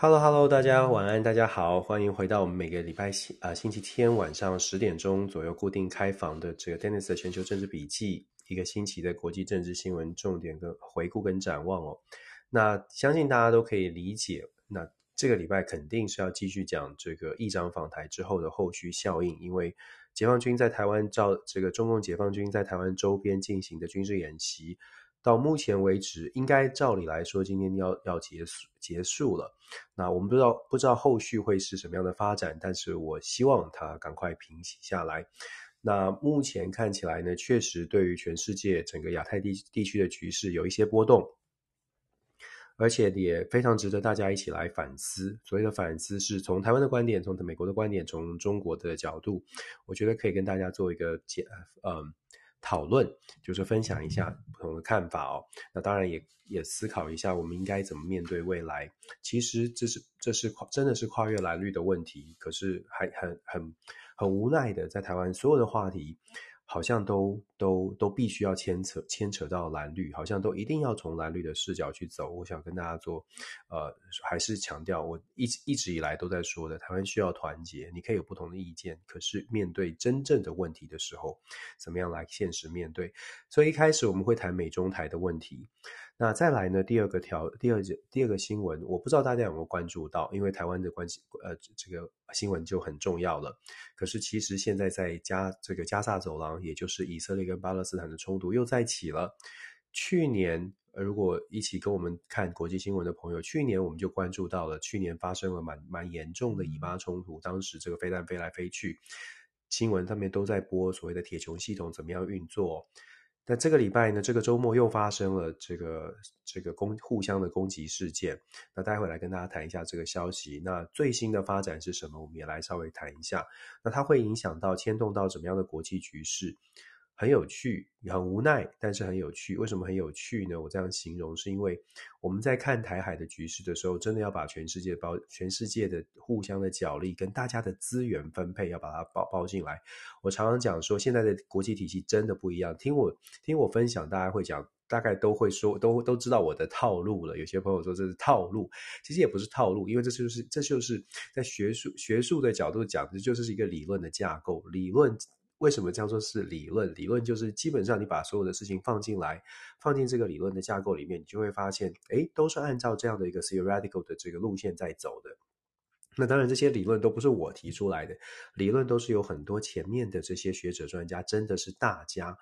Hello Hello，大家晚安，大家好，欢迎回到我们每个礼拜星啊星期天晚上十点钟左右固定开房的这个 Dennis 的全球政治笔记，一个星期的国际政治新闻重点跟回顾跟展望哦。那相信大家都可以理解，那这个礼拜肯定是要继续讲这个议长访台之后的后续效应，因为解放军在台湾照这个中共解放军在台湾周边进行的军事演习。到目前为止，应该照理来说，今天要要结束结束了。那我们不知道不知道后续会是什么样的发展，但是我希望它赶快平息下来。那目前看起来呢，确实对于全世界整个亚太地地区的局势有一些波动，而且也非常值得大家一起来反思。所谓的反思，是从台湾的观点，从美国的观点，从中国的角度，我觉得可以跟大家做一个简嗯。讨论就是分享一下不同的看法哦。那当然也也思考一下，我们应该怎么面对未来。其实这是这是真的是跨越蓝绿的问题，可是还很很很无奈的，在台湾所有的话题。好像都都都必须要牵扯牵扯到蓝绿，好像都一定要从蓝绿的视角去走。我想跟大家做，呃，还是强调我一直一直以来都在说的，台湾需要团结。你可以有不同的意见，可是面对真正的问题的时候，怎么样来现实面对？所以一开始我们会谈美中台的问题。那再来呢？第二个条，第二第二个新闻，我不知道大家有没有关注到，因为台湾的关系，呃，这个新闻就很重要了。可是其实现在在加这个加萨走廊，也就是以色列跟巴勒斯坦的冲突又再起了。去年，如果一起跟我们看国际新闻的朋友，去年我们就关注到了，去年发生了蛮蛮严重的以巴冲突，当时这个飞弹飞来飞去，新闻上面都在播所谓的铁穹系统怎么样运作。那这个礼拜呢，这个周末又发生了这个这个攻互相的攻击事件。那待会来跟大家谈一下这个消息。那最新的发展是什么？我们也来稍微谈一下。那它会影响到牵动到怎么样的国际局势？很有趣，也很无奈，但是很有趣。为什么很有趣呢？我这样形容，是因为我们在看台海的局势的时候，真的要把全世界包，全世界的互相的角力跟大家的资源分配，要把它包包进来。我常常讲说，现在的国际体系真的不一样。听我听我分享，大家会讲，大概都会说，都都知道我的套路了。有些朋友说这是套路，其实也不是套路，因为这就是这就是在学术学术的角度讲，这就是一个理论的架构，理论。为什么叫做是理论？理论就是基本上你把所有的事情放进来，放进这个理论的架构里面，你就会发现，诶，都是按照这样的一个 theoretical 的这个路线在走的。那当然，这些理论都不是我提出来的，理论都是有很多前面的这些学者专家，真的是大家，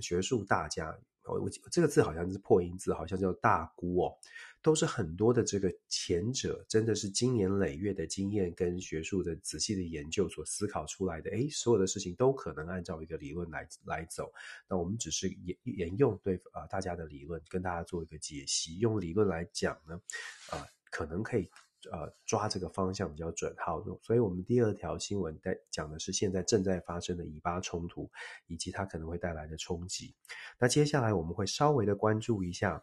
学术大家。我我这个字好像是破音字，好像叫大姑哦。都是很多的这个前者，真的是经年累月的经验跟学术的仔细的研究所思考出来的。诶，所有的事情都可能按照一个理论来来走。那我们只是沿沿用对啊、大家的理论，跟大家做一个解析。用理论来讲呢，啊、可能可以呃抓这个方向比较准。好，所以我们第二条新闻在讲的是现在正在发生的以巴冲突，以及它可能会带来的冲击。那接下来我们会稍微的关注一下。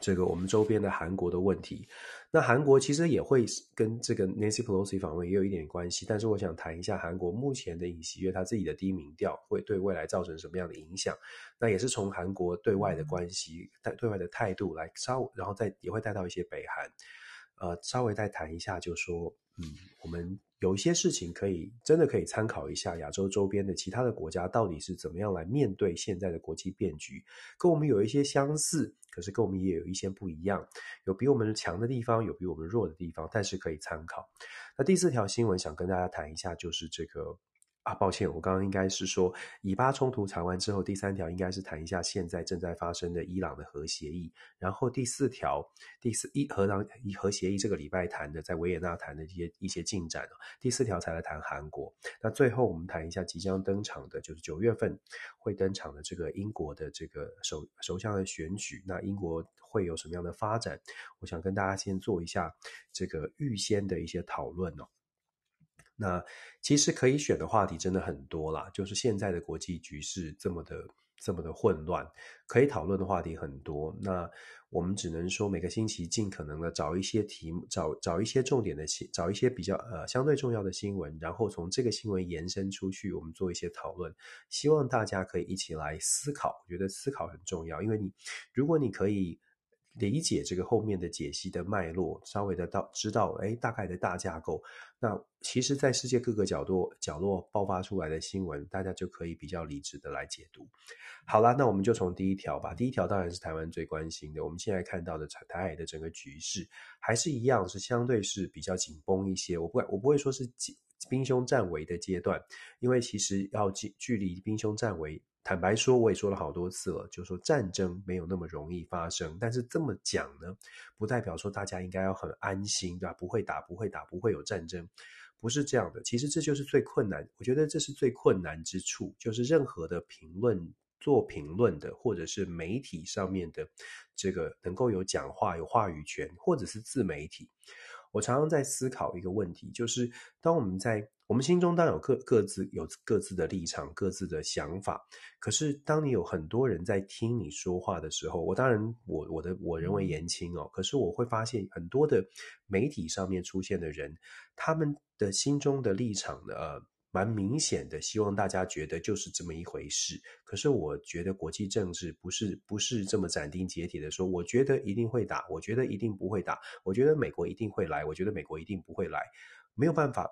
这个我们周边的韩国的问题，那韩国其实也会跟这个 Nancy Pelosi 访问也有一点关系，但是我想谈一下韩国目前的尹锡悦他自己的低民调会对未来造成什么样的影响，那也是从韩国对外的关系、带对外的态度来稍，然后再也会带到一些北韩，呃，稍微再谈一下，就说，嗯，我们。有一些事情可以真的可以参考一下亚洲周边的其他的国家到底是怎么样来面对现在的国际变局，跟我们有一些相似，可是跟我们也有一些不一样，有比我们强的地方，有比我们弱的地方，但是可以参考。那第四条新闻想跟大家谈一下，就是这个。啊，抱歉，我刚刚应该是说以巴冲突谈完之后，第三条应该是谈一下现在正在发生的伊朗的核协议，然后第四条，第四一核党一核协议这个礼拜谈的，在维也纳谈的一些一些进展，第四条才来谈韩国。那最后我们谈一下即将登场的，就是九月份会登场的这个英国的这个首首相的选举，那英国会有什么样的发展？我想跟大家先做一下这个预先的一些讨论哦。那其实可以选的话题真的很多啦，就是现在的国际局势这么的这么的混乱，可以讨论的话题很多。那我们只能说每个星期尽可能的找一些题目，找找一些重点的，找一些比较呃相对重要的新闻，然后从这个新闻延伸出去，我们做一些讨论。希望大家可以一起来思考，我觉得思考很重要，因为你如果你可以。理解这个后面的解析的脉络，稍微的到知道，哎，大概的大架构。那其实，在世界各个角落角落爆发出来的新闻，大家就可以比较理智的来解读。好啦，那我们就从第一条吧。第一条当然是台湾最关心的。我们现在看到的台台海的整个局势，还是一样是相对是比较紧绷一些。我不我不会说是兵凶战危的阶段，因为其实要距距离兵凶战危。坦白说，我也说了好多次了，就说战争没有那么容易发生。但是这么讲呢，不代表说大家应该要很安心，对吧？不会打，不会打，不会有战争，不是这样的。其实这就是最困难，我觉得这是最困难之处，就是任何的评论、做评论的，或者是媒体上面的这个能够有讲话、有话语权，或者是自媒体。我常常在思考一个问题，就是当我们在我们心中当然有各各自有各自的立场、各自的想法，可是当你有很多人在听你说话的时候，我当然我我的我人为言轻哦，可是我会发现很多的媒体上面出现的人，他们的心中的立场呢，呃。蛮明显的，希望大家觉得就是这么一回事。可是我觉得国际政治不是不是这么斩钉截铁的说，我觉得一定会打，我觉得一定不会打，我觉得美国一定会来，我觉得美国一定不会来，没有办法，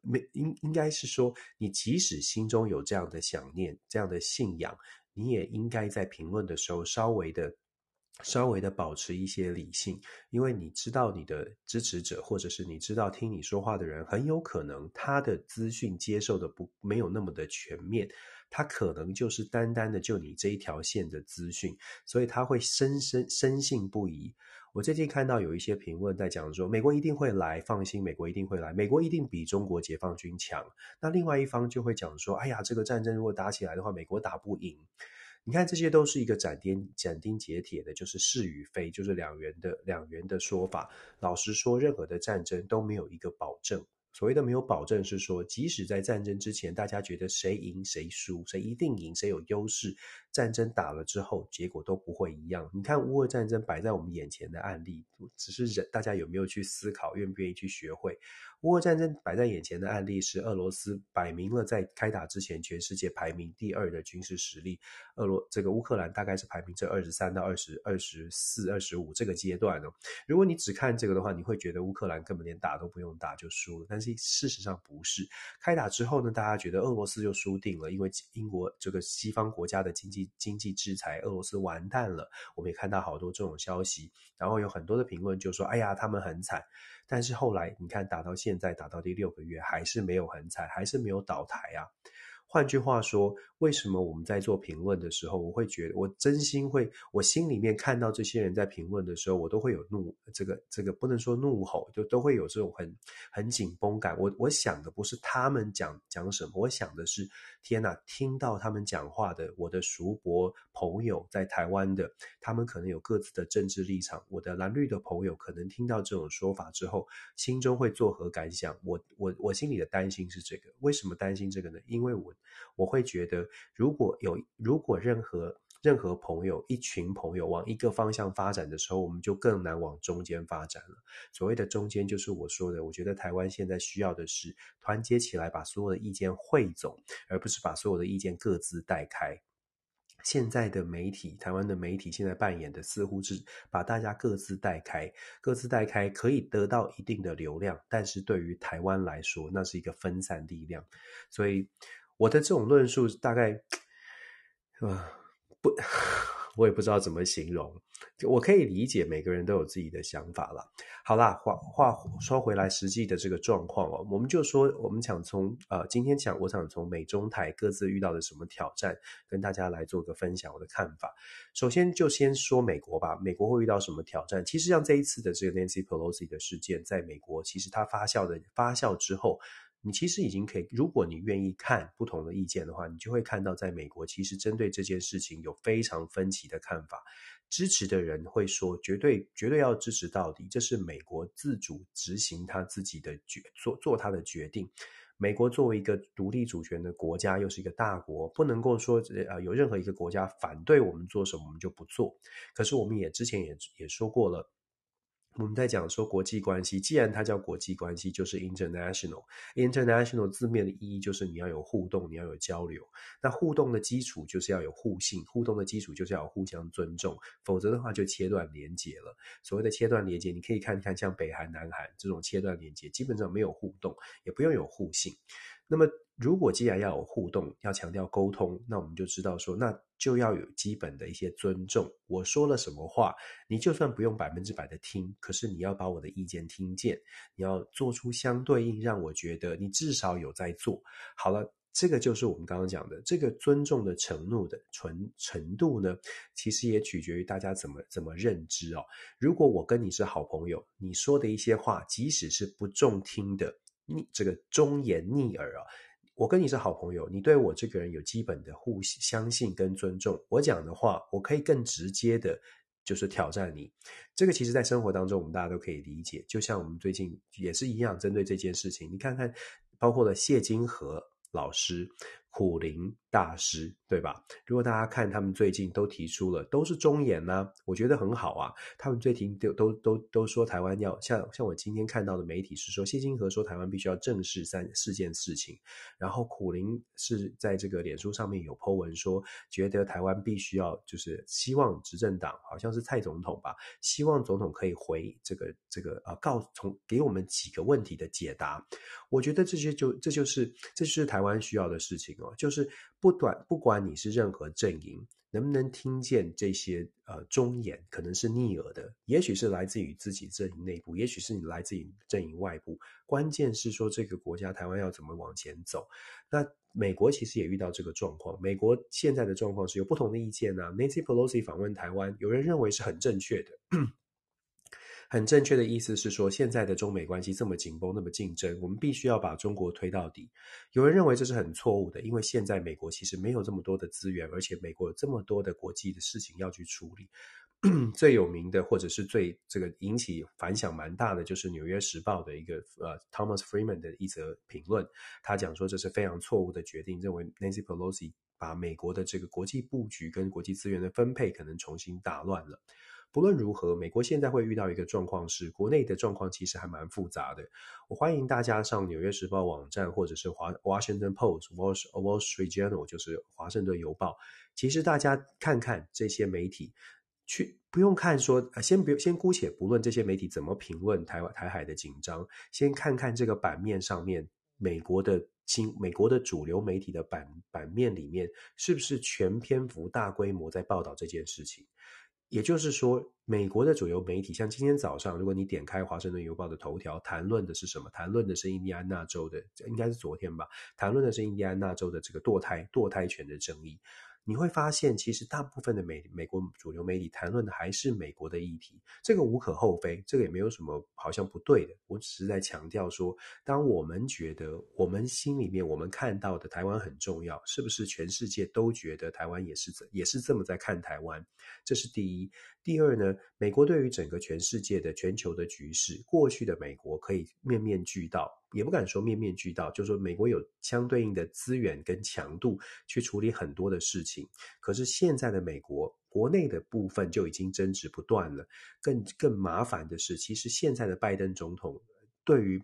没应应该是说，你即使心中有这样的想念、这样的信仰，你也应该在评论的时候稍微的。稍微的保持一些理性，因为你知道你的支持者，或者是你知道听你说话的人，很有可能他的资讯接受的不没有那么的全面，他可能就是单单的就你这一条线的资讯，所以他会深深深信不疑。我最近看到有一些评论在讲说，美国一定会来，放心，美国一定会来，美国一定比中国解放军强。那另外一方就会讲说，哎呀，这个战争如果打起来的话，美国打不赢。你看，这些都是一个斩钉斩钉截铁的，就是是与非，就是两元的两元的说法。老实说，任何的战争都没有一个保证。所谓的没有保证，是说即使在战争之前，大家觉得谁赢谁输，谁一定赢，谁有优势，战争打了之后，结果都不会一样。你看乌俄战争摆在我们眼前的案例，只是人大家有没有去思考，愿不愿意去学会？乌俄战争摆在眼前的案例是俄罗斯摆明了在开打之前，全世界排名第二的军事实力，俄罗这个乌克兰大概是排名这二十三到二十二十四、二十五这个阶段呢。如果你只看这个的话，你会觉得乌克兰根本连打都不用打就输了，但是。事实上不是，开打之后呢，大家觉得俄罗斯就输定了，因为英国这个西方国家的经济经济制裁，俄罗斯完蛋了。我们也看到好多这种消息，然后有很多的评论就说：“哎呀，他们很惨。”但是后来你看，打到现在，打到第六个月，还是没有很惨，还是没有倒台啊。换句话说，为什么我们在做评论的时候，我会觉得我真心会，我心里面看到这些人在评论的时候，我都会有怒，这个这个不能说怒吼，就都会有这种很很紧绷感。我我想的不是他们讲讲什么，我想的是，天哪，听到他们讲话的我的叔伯朋友在台湾的，他们可能有各自的政治立场。我的蓝绿的朋友可能听到这种说法之后，心中会作何感想？我我我心里的担心是这个，为什么担心这个呢？因为我。我会觉得，如果有如果任何任何朋友一群朋友往一个方向发展的时候，我们就更难往中间发展了。所谓的中间，就是我说的，我觉得台湾现在需要的是团结起来，把所有的意见汇总，而不是把所有的意见各自带开。现在的媒体，台湾的媒体现在扮演的似乎是把大家各自带开，各自带开可以得到一定的流量，但是对于台湾来说，那是一个分散力量，所以。我的这种论述大概，啊，不，我也不知道怎么形容。我可以理解每个人都有自己的想法了。好啦，话话说回来，实际的这个状况哦，我们就说，我们想从呃，今天讲，我想从美中台各自遇到的什么挑战，跟大家来做个分享我的看法。首先就先说美国吧，美国会遇到什么挑战？其实像这一次的这个 Nancy Pelosi 的事件，在美国其实它发酵的发酵之后。你其实已经可以，如果你愿意看不同的意见的话，你就会看到，在美国其实针对这件事情有非常分歧的看法。支持的人会说，绝对绝对要支持到底，这是美国自主执行他自己的决做做他的决定。美国作为一个独立主权的国家，又是一个大国，不能够说呃有任何一个国家反对我们做什么，我们就不做。可是我们也之前也也说过了。我们在讲说国际关系，既然它叫国际关系，就是 international。international 字面的意义就是你要有互动，你要有交流。那互动的基础就是要有互信，互动的基础就是要互相尊重，否则的话就切断连接了。所谓的切断连接，你可以看看像北韩、南韩这种切断连接，基本上没有互动，也不用有互信。那么，如果既然要有互动，要强调沟通，那我们就知道说，那就要有基本的一些尊重。我说了什么话，你就算不用百分之百的听，可是你要把我的意见听见，你要做出相对应，让我觉得你至少有在做。好了，这个就是我们刚刚讲的这个尊重的承诺的纯程度呢，其实也取决于大家怎么怎么认知哦。如果我跟你是好朋友，你说的一些话，即使是不中听的。你这个忠言逆耳啊！我跟你是好朋友，你对我这个人有基本的互相信跟尊重。我讲的话，我可以更直接的，就是挑战你。这个其实，在生活当中，我们大家都可以理解。就像我们最近也是一样，针对这件事情，你看看，包括了谢金河老师。苦苓大师，对吧？如果大家看他们最近都提出了，都是忠言呢，我觉得很好啊。他们最近都都都都说台湾要像像我今天看到的媒体是说，谢金河说台湾必须要正视三四件事情，然后苦苓是在这个脸书上面有 po 文说，觉得台湾必须要就是希望执政党好像是蔡总统吧，希望总统可以回这个这个呃告从给我们几个问题的解答。我觉得这些就这就是这就是台湾需要的事情哦。就是不管不管你是任何阵营，能不能听见这些呃忠言，可能是逆耳的，也许是来自于自己阵营内部，也许是你来自于阵营外部。关键是说这个国家台湾要怎么往前走。那美国其实也遇到这个状况，美国现在的状况是有不同的意见啊。Nancy Pelosi 访问台湾，有人认为是很正确的。很正确的意思是说，现在的中美关系这么紧绷，那么竞争，我们必须要把中国推到底。有人认为这是很错误的，因为现在美国其实没有这么多的资源，而且美国有这么多的国际的事情要去处理。最有名的，或者是最这个引起反响蛮大的，就是《纽约时报》的一个呃 Thomas Friedman 的一则评论，他讲说这是非常错误的决定，认为 Nancy Pelosi 把美国的这个国际布局跟国际资源的分配可能重新打乱了。不论如何，美国现在会遇到一个状况是，国内的状况其实还蛮复杂的。我欢迎大家上《纽约时报》网站，或者是华《Washington Post》（Wall Wall Street Journal），就是《华盛顿邮报》。其实大家看看这些媒体，去不用看说，先不先姑且不论这些媒体怎么评论台湾台海的紧张，先看看这个版面上面，美国的新美国的主流媒体的版版面里面，是不是全篇幅大规模在报道这件事情？也就是说，美国的主流媒体，像今天早上，如果你点开《华盛顿邮报》的头条，谈论的是什么？谈论的是印第安纳州的，应该是昨天吧？谈论的是印第安纳州的这个堕胎堕胎权的争议。你会发现，其实大部分的美美国主流媒体谈论的还是美国的议题，这个无可厚非，这个也没有什么好像不对的。我只是在强调说，当我们觉得我们心里面我们看到的台湾很重要，是不是全世界都觉得台湾也是也是这么在看台湾？这是第一。第二呢，美国对于整个全世界的全球的局势，过去的美国可以面面俱到，也不敢说面面俱到，就是说美国有相对应的资源跟强度去处理很多的事情。可是现在的美国国内的部分就已经争执不断了。更更麻烦的是，其实现在的拜登总统对于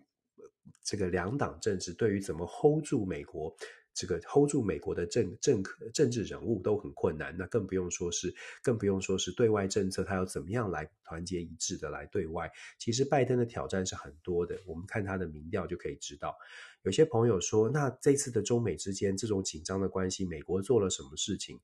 这个两党政治，对于怎么 hold 住美国。这个 hold 住美国的政政政治人物都很困难，那更不用说是更不用说是对外政策，他要怎么样来团结一致的来对外？其实拜登的挑战是很多的，我们看他的民调就可以知道。有些朋友说，那这次的中美之间这种紧张的关系，美国做了什么事情？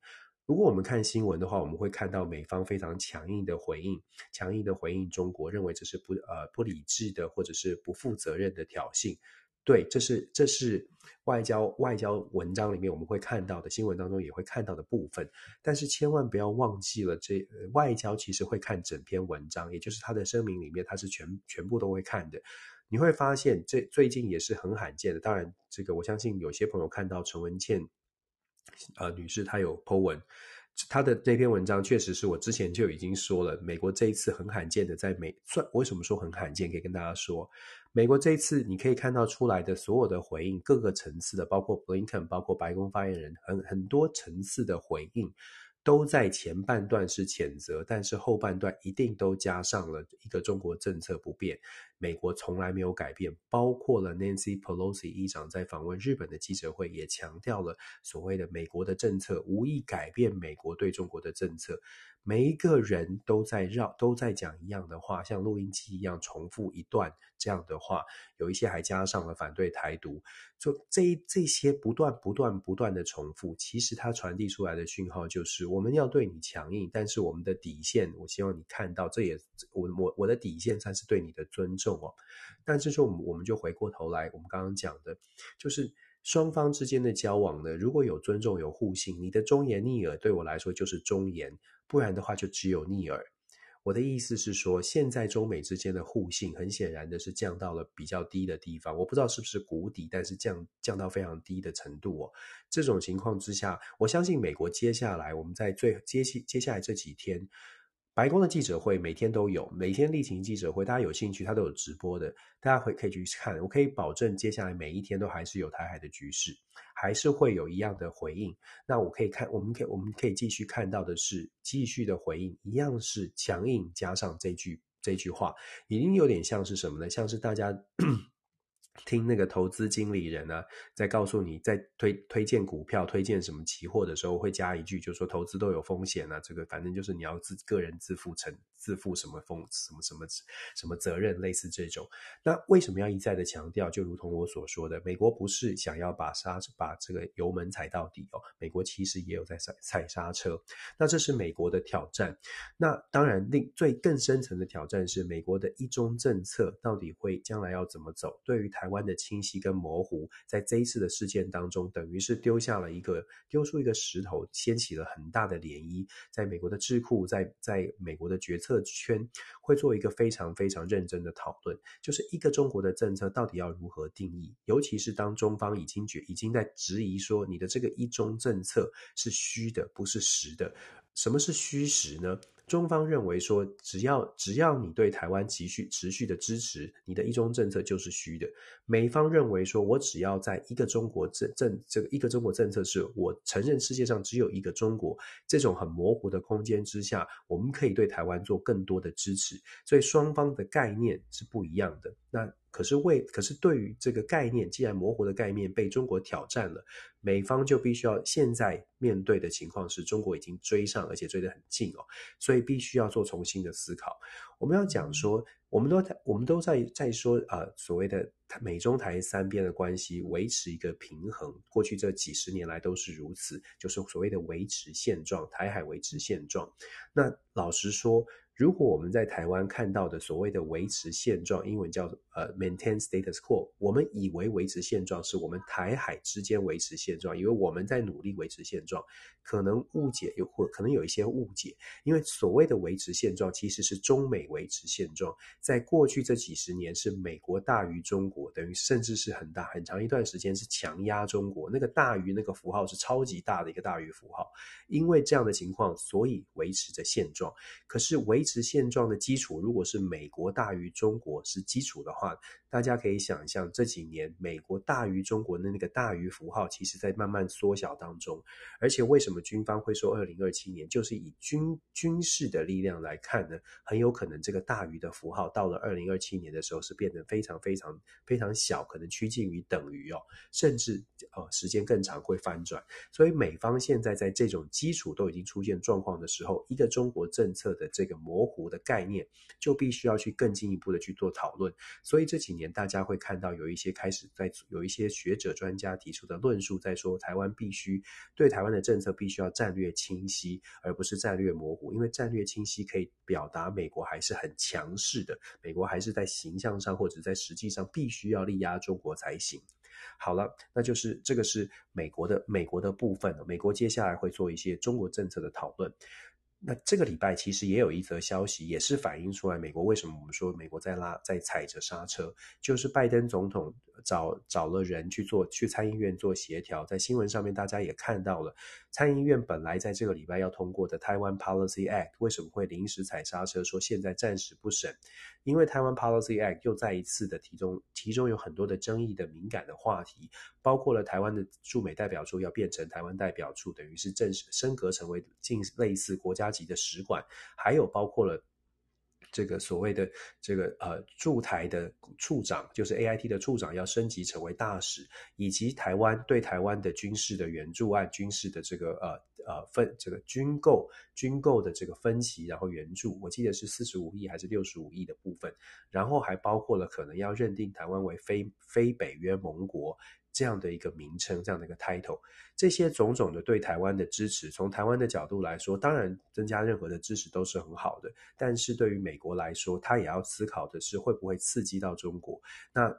如果我们看新闻的话，我们会看到美方非常强硬的回应，强硬的回应中国，认为这是不呃不理智的或者是不负责任的挑衅。对，这是这是外交外交文章里面我们会看到的，新闻当中也会看到的部分。但是千万不要忘记了这，外交其实会看整篇文章，也就是他的声明里面，他是全全部都会看的。你会发现，这最近也是很罕见的。当然，这个我相信有些朋友看到陈文茜呃女士她有 po 文。她的那篇文章确实是我之前就已经说了，美国这一次很罕见的在美，算为什么说很罕见？可以跟大家说，美国这一次你可以看到出来的所有的回应，各个层次的，包括 Blinken，，包括白宫发言人，很很多层次的回应，都在前半段是谴责，但是后半段一定都加上了一个中国政策不变，美国从来没有改变，包括了 Nancy Pelosi 议长在访问日本的记者会也强调了所谓的美国的政策无意改变美国对中国的政策。每一个人都在绕，都在讲一样的话，像录音机一样重复一段这样的话，有一些还加上了反对台独，就这这些不断不断不断的重复，其实它传递出来的讯号就是我们要对你强硬，但是我们的底线，我希望你看到，这也我我我的底线才是对你的尊重哦。但是说我们我们就回过头来，我们刚刚讲的，就是。双方之间的交往呢，如果有尊重、有互信，你的忠言逆耳对我来说就是忠言，不然的话就只有逆耳。我的意思是说，现在中美之间的互信，很显然的是降到了比较低的地方。我不知道是不是谷底，但是降降到非常低的程度哦。这种情况之下，我相信美国接下来我们在最接接下来这几天。白宫的记者会每天都有，每天例行记者会，大家有兴趣，他都有直播的，大家会可以去看。我可以保证，接下来每一天都还是有台海的局势，还是会有一样的回应。那我可以看，我们可以我们可以继续看到的是，继续的回应，一样是强硬加上这句这句话，已经有点像是什么呢？像是大家。听那个投资经理人呢、啊，在告诉你，在推推荐股票、推荐什么期货的时候，会加一句，就说投资都有风险啊，这个反正就是你要自个人自负成自负什么风什么什么什么责任，类似这种。那为什么要一再的强调？就如同我所说的，美国不是想要把刹把这个油门踩到底哦，美国其实也有在踩踩刹车。那这是美国的挑战。那当然，另最更深层的挑战是美国的一中政策到底会将来要怎么走？对于台湾的清晰跟模糊，在这一次的事件当中，等于是丢下了一个丢出一个石头，掀起了很大的涟漪。在美国的智库，在在美国的决策圈，会做一个非常非常认真的讨论，就是一个中国的政策到底要如何定义？尤其是当中方已经觉已经在质疑说，你的这个一中政策是虚的，不是实的。什么是虚实呢？中方认为说，只要只要你对台湾持续持续的支持，你的一中政策就是虚的。美方认为说，我只要在一个中国政政这个一个中国政策是我承认世界上只有一个中国这种很模糊的空间之下，我们可以对台湾做更多的支持。所以双方的概念是不一样的。那。可是为，可是对于这个概念，既然模糊的概念被中国挑战了，美方就必须要现在面对的情况是中国已经追上，而且追得很近哦，所以必须要做重新的思考。我们要讲说，我们都在我们都在在说啊、呃，所谓的美中台三边的关系维持一个平衡，过去这几十年来都是如此，就是所谓的维持现状，台海维持现状。那老实说。如果我们在台湾看到的所谓的维持现状，英文叫呃 maintain status quo，我们以为维持现状是我们台海之间维持现状，以为我们在努力维持现状，可能误解有或可能有一些误解，因为所谓的维持现状其实是中美维持现状，在过去这几十年是美国大于中国，等于甚至是很大很长一段时间是强压中国，那个大于那个符号是超级大的一个大于符号，因为这样的情况，所以维持着现状，可是维持现状的基础，如果是美国大于中国是基础的话，大家可以想象这几年美国大于中国的那个大于符号，其实在慢慢缩小当中。而且为什么军方会说二零二七年，就是以军军事的力量来看呢？很有可能这个大于的符号到了二零二七年的时候是变得非常非常非常小，可能趋近于等于哦，甚至呃时间更长会翻转。所以美方现在在这种基础都已经出现状况的时候，一个中国政策的这个模模糊的概念，就必须要去更进一步的去做讨论。所以这几年大家会看到有一些开始在有一些学者专家提出的论述，在说台湾必须对台湾的政策必须要战略清晰，而不是战略模糊。因为战略清晰可以表达美国还是很强势的，美国还是在形象上或者在实际上必须要力压中国才行。好了，那就是这个是美国的美国的部分，美国接下来会做一些中国政策的讨论。那这个礼拜其实也有一则消息，也是反映出来美国为什么我们说美国在拉在踩着刹车，就是拜登总统找找了人去做去参议院做协调，在新闻上面大家也看到了，参议院本来在这个礼拜要通过的台湾 Policy Act 为什么会临时踩刹车，说现在暂时不审，因为台湾 Policy Act 又再一次的题中其中有很多的争议的敏感的话题。包括了台湾的驻美代表处要变成台湾代表处，等于是正式升格成为近类似国家级的使馆，还有包括了。这个所谓的这个呃驻台的处长，就是 AIT 的处长，要升级成为大使，以及台湾对台湾的军事的援助案、军事的这个呃呃分这个军购军购的这个分歧，然后援助，我记得是四十五亿还是六十五亿的部分，然后还包括了可能要认定台湾为非非北约盟国。这样的一个名称，这样的一个 title，这些种种的对台湾的支持，从台湾的角度来说，当然增加任何的支持都是很好的。但是对于美国来说，他也要思考的是会不会刺激到中国。那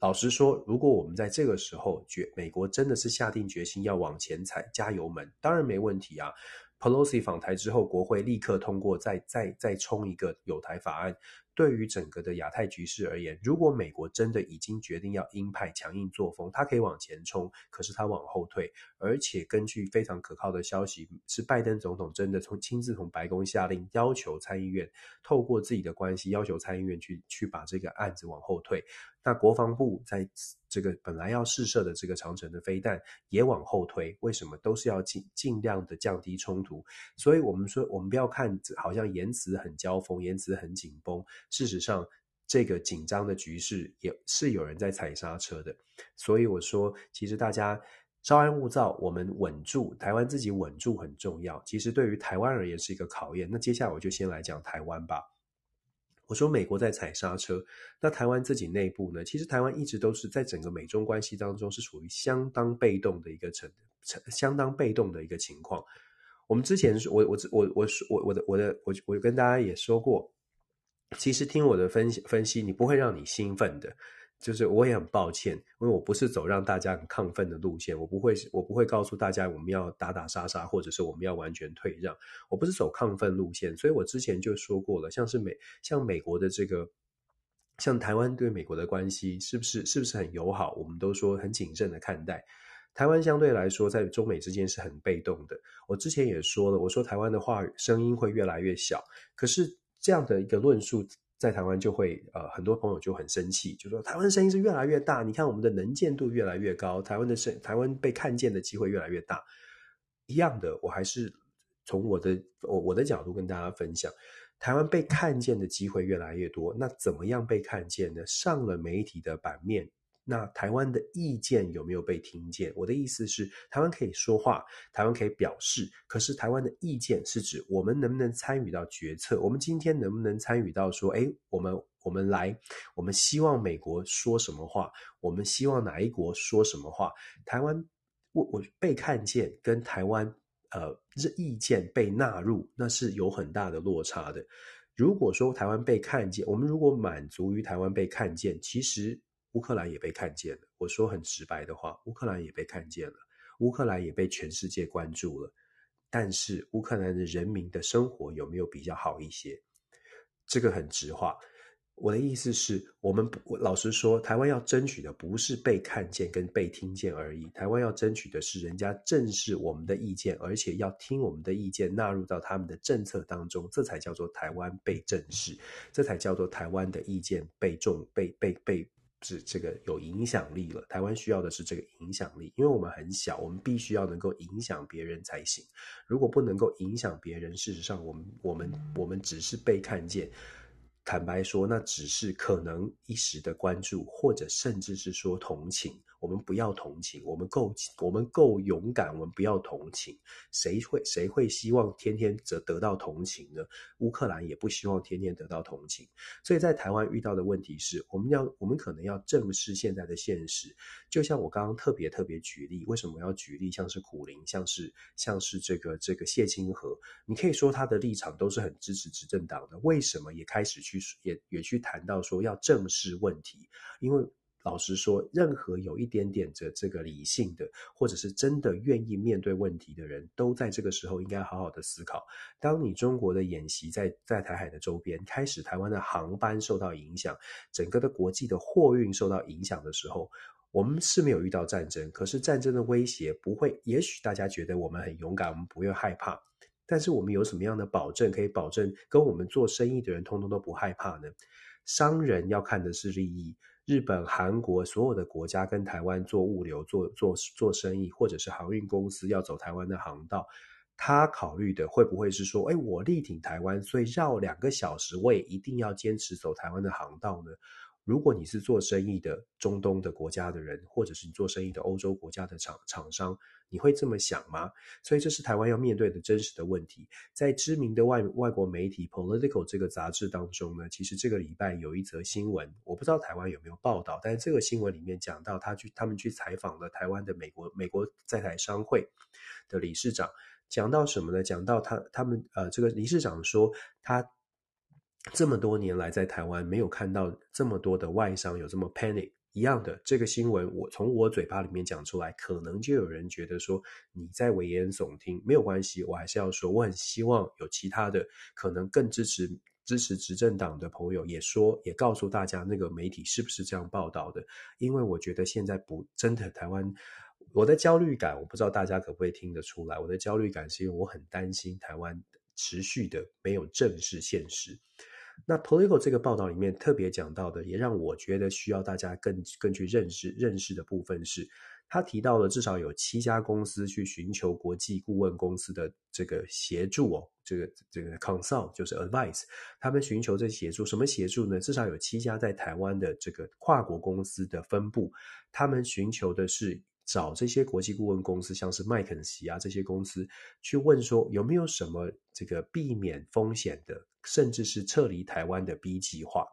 老实说，如果我们在这个时候决美国真的是下定决心要往前踩加油门，当然没问题啊。Pelosi 访台之后，国会立刻通过再再再冲一个有台法案。对于整个的亚太局势而言，如果美国真的已经决定要鹰派强硬作风，他可以往前冲，可是他往后退。而且根据非常可靠的消息，是拜登总统真的从亲自从白宫下令，要求参议院透过自己的关系，要求参议院去去把这个案子往后退。那国防部在这个本来要试射的这个长城的飞弹也往后推，为什么？都是要尽尽量的降低冲突。所以我们说，我们不要看好像言辞很交锋，言辞很紧绷。事实上，这个紧张的局势也是有人在踩刹车的。所以我说，其实大家稍安勿躁，我们稳住台湾，自己稳住很重要。其实对于台湾而言是一个考验。那接下来我就先来讲台湾吧。我说美国在踩刹车，那台湾自己内部呢？其实台湾一直都是在整个美中关系当中是属于相当被动的一个成成相当被动的一个情况。我们之前是我我我我我我的我的我我跟大家也说过，其实听我的分析分析，你不会让你兴奋的。就是我也很抱歉，因为我不是走让大家很亢奋的路线，我不会，我不会告诉大家我们要打打杀杀，或者是我们要完全退让，我不是走亢奋路线，所以我之前就说过了，像是美，像美国的这个，像台湾对美国的关系是不是是不是很友好？我们都说很谨慎的看待，台湾相对来说在中美之间是很被动的。我之前也说了，我说台湾的话声音会越来越小，可是这样的一个论述。在台湾就会呃，很多朋友就很生气，就说台湾的声音是越来越大，你看我们的能见度越来越高，台湾的声台湾被看见的机会越来越大。一样的，我还是从我的我我的角度跟大家分享，台湾被看见的机会越来越多。那怎么样被看见呢？上了媒体的版面。那台湾的意见有没有被听见？我的意思是，台湾可以说话，台湾可以表示，可是台湾的意见是指我们能不能参与到决策？我们今天能不能参与到说，诶，我们我们来，我们希望美国说什么话？我们希望哪一国说什么话？台湾我我被看见，跟台湾呃这意见被纳入，那是有很大的落差的。如果说台湾被看见，我们如果满足于台湾被看见，其实。乌克兰也被看见了。我说很直白的话，乌克兰也被看见了，乌克兰也被全世界关注了。但是乌克兰的人民的生活有没有比较好一些？这个很直话。我的意思是，我们不，老实说，台湾要争取的不是被看见跟被听见而已。台湾要争取的是人家正视我们的意见，而且要听我们的意见纳入到他们的政策当中，这才叫做台湾被正视，这才叫做台湾的意见被重被被被。是这个有影响力了。台湾需要的是这个影响力，因为我们很小，我们必须要能够影响别人才行。如果不能够影响别人，事实上，我们我们我们只是被看见。坦白说，那只是可能一时的关注，或者甚至是说同情。我们不要同情，我们够，我们够勇敢，我们不要同情。谁会谁会希望天天则得到同情呢？乌克兰也不希望天天得到同情。所以在台湾遇到的问题是，我们要，我们可能要正视现在的现实。就像我刚刚特别特别举例，为什么要举例？像是苦苓，像是像是这个这个谢清河，你可以说他的立场都是很支持执政党的，为什么也开始去也也去谈到说要正视问题？因为。老实说，任何有一点点的这个理性的，或者是真的愿意面对问题的人，都在这个时候应该好好的思考。当你中国的演习在在台海的周边开始，台湾的航班受到影响，整个的国际的货运受到影响的时候，我们是没有遇到战争，可是战争的威胁不会。也许大家觉得我们很勇敢，我们不会害怕，但是我们有什么样的保证可以保证跟我们做生意的人通通都不害怕呢？商人要看的是利益。日本、韩国所有的国家跟台湾做物流、做做做生意，或者是航运公司要走台湾的航道，他考虑的会不会是说，哎，我力挺台湾，所以绕两个小时，我也一定要坚持走台湾的航道呢？如果你是做生意的中东的国家的人，或者是你做生意的欧洲国家的厂厂商，你会这么想吗？所以这是台湾要面对的真实的问题。在知名的外外国媒体《Political》这个杂志当中呢，其实这个礼拜有一则新闻，我不知道台湾有没有报道，但是这个新闻里面讲到他去他们去采访了台湾的美国美国在台商会的理事长，讲到什么呢？讲到他他们呃这个理事长说他。这么多年来，在台湾没有看到这么多的外商有这么 panic 一样的这个新闻，我从我嘴巴里面讲出来，可能就有人觉得说你在危言耸听。没有关系，我还是要说，我很希望有其他的可能更支持支持执政党的朋友也说，也告诉大家那个媒体是不是这样报道的。因为我觉得现在不真的台湾，我的焦虑感，我不知道大家可不可以听得出来。我的焦虑感是因为我很担心台湾持续的没有正视现实。那 Politico 这个报道里面特别讲到的，也让我觉得需要大家更更去认识认识的部分是，他提到了至少有七家公司去寻求国际顾问公司的这个协助哦，这个这个 consult 就是 advice，他们寻求这协助，什么协助呢？至少有七家在台湾的这个跨国公司的分部，他们寻求的是。找这些国际顾问公司，像是麦肯锡啊这些公司，去问说有没有什么这个避免风险的，甚至是撤离台湾的 B 计划。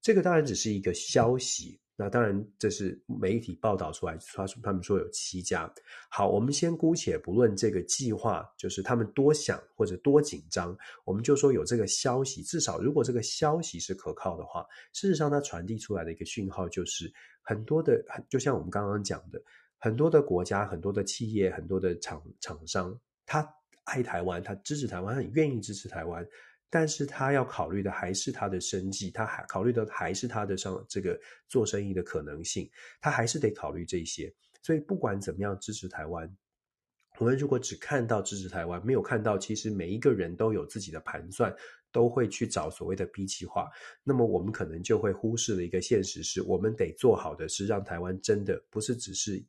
这个当然只是一个消息，那当然这是媒体报道出来，他说他们说有七家。好，我们先姑且不论这个计划，就是他们多想或者多紧张，我们就说有这个消息，至少如果这个消息是可靠的话，事实上它传递出来的一个讯号就是很多的，就像我们刚刚讲的。很多的国家、很多的企业、很多的厂厂商，他爱台湾，他支持台湾，他很愿意支持台湾，但是他要考虑的还是他的生计，他还考虑的还是他的上这个做生意的可能性，他还是得考虑这些。所以不管怎么样支持台湾，我们如果只看到支持台湾，没有看到其实每一个人都有自己的盘算，都会去找所谓的 B 计划，那么我们可能就会忽视了一个现实，是我们得做好的是让台湾真的不是只是。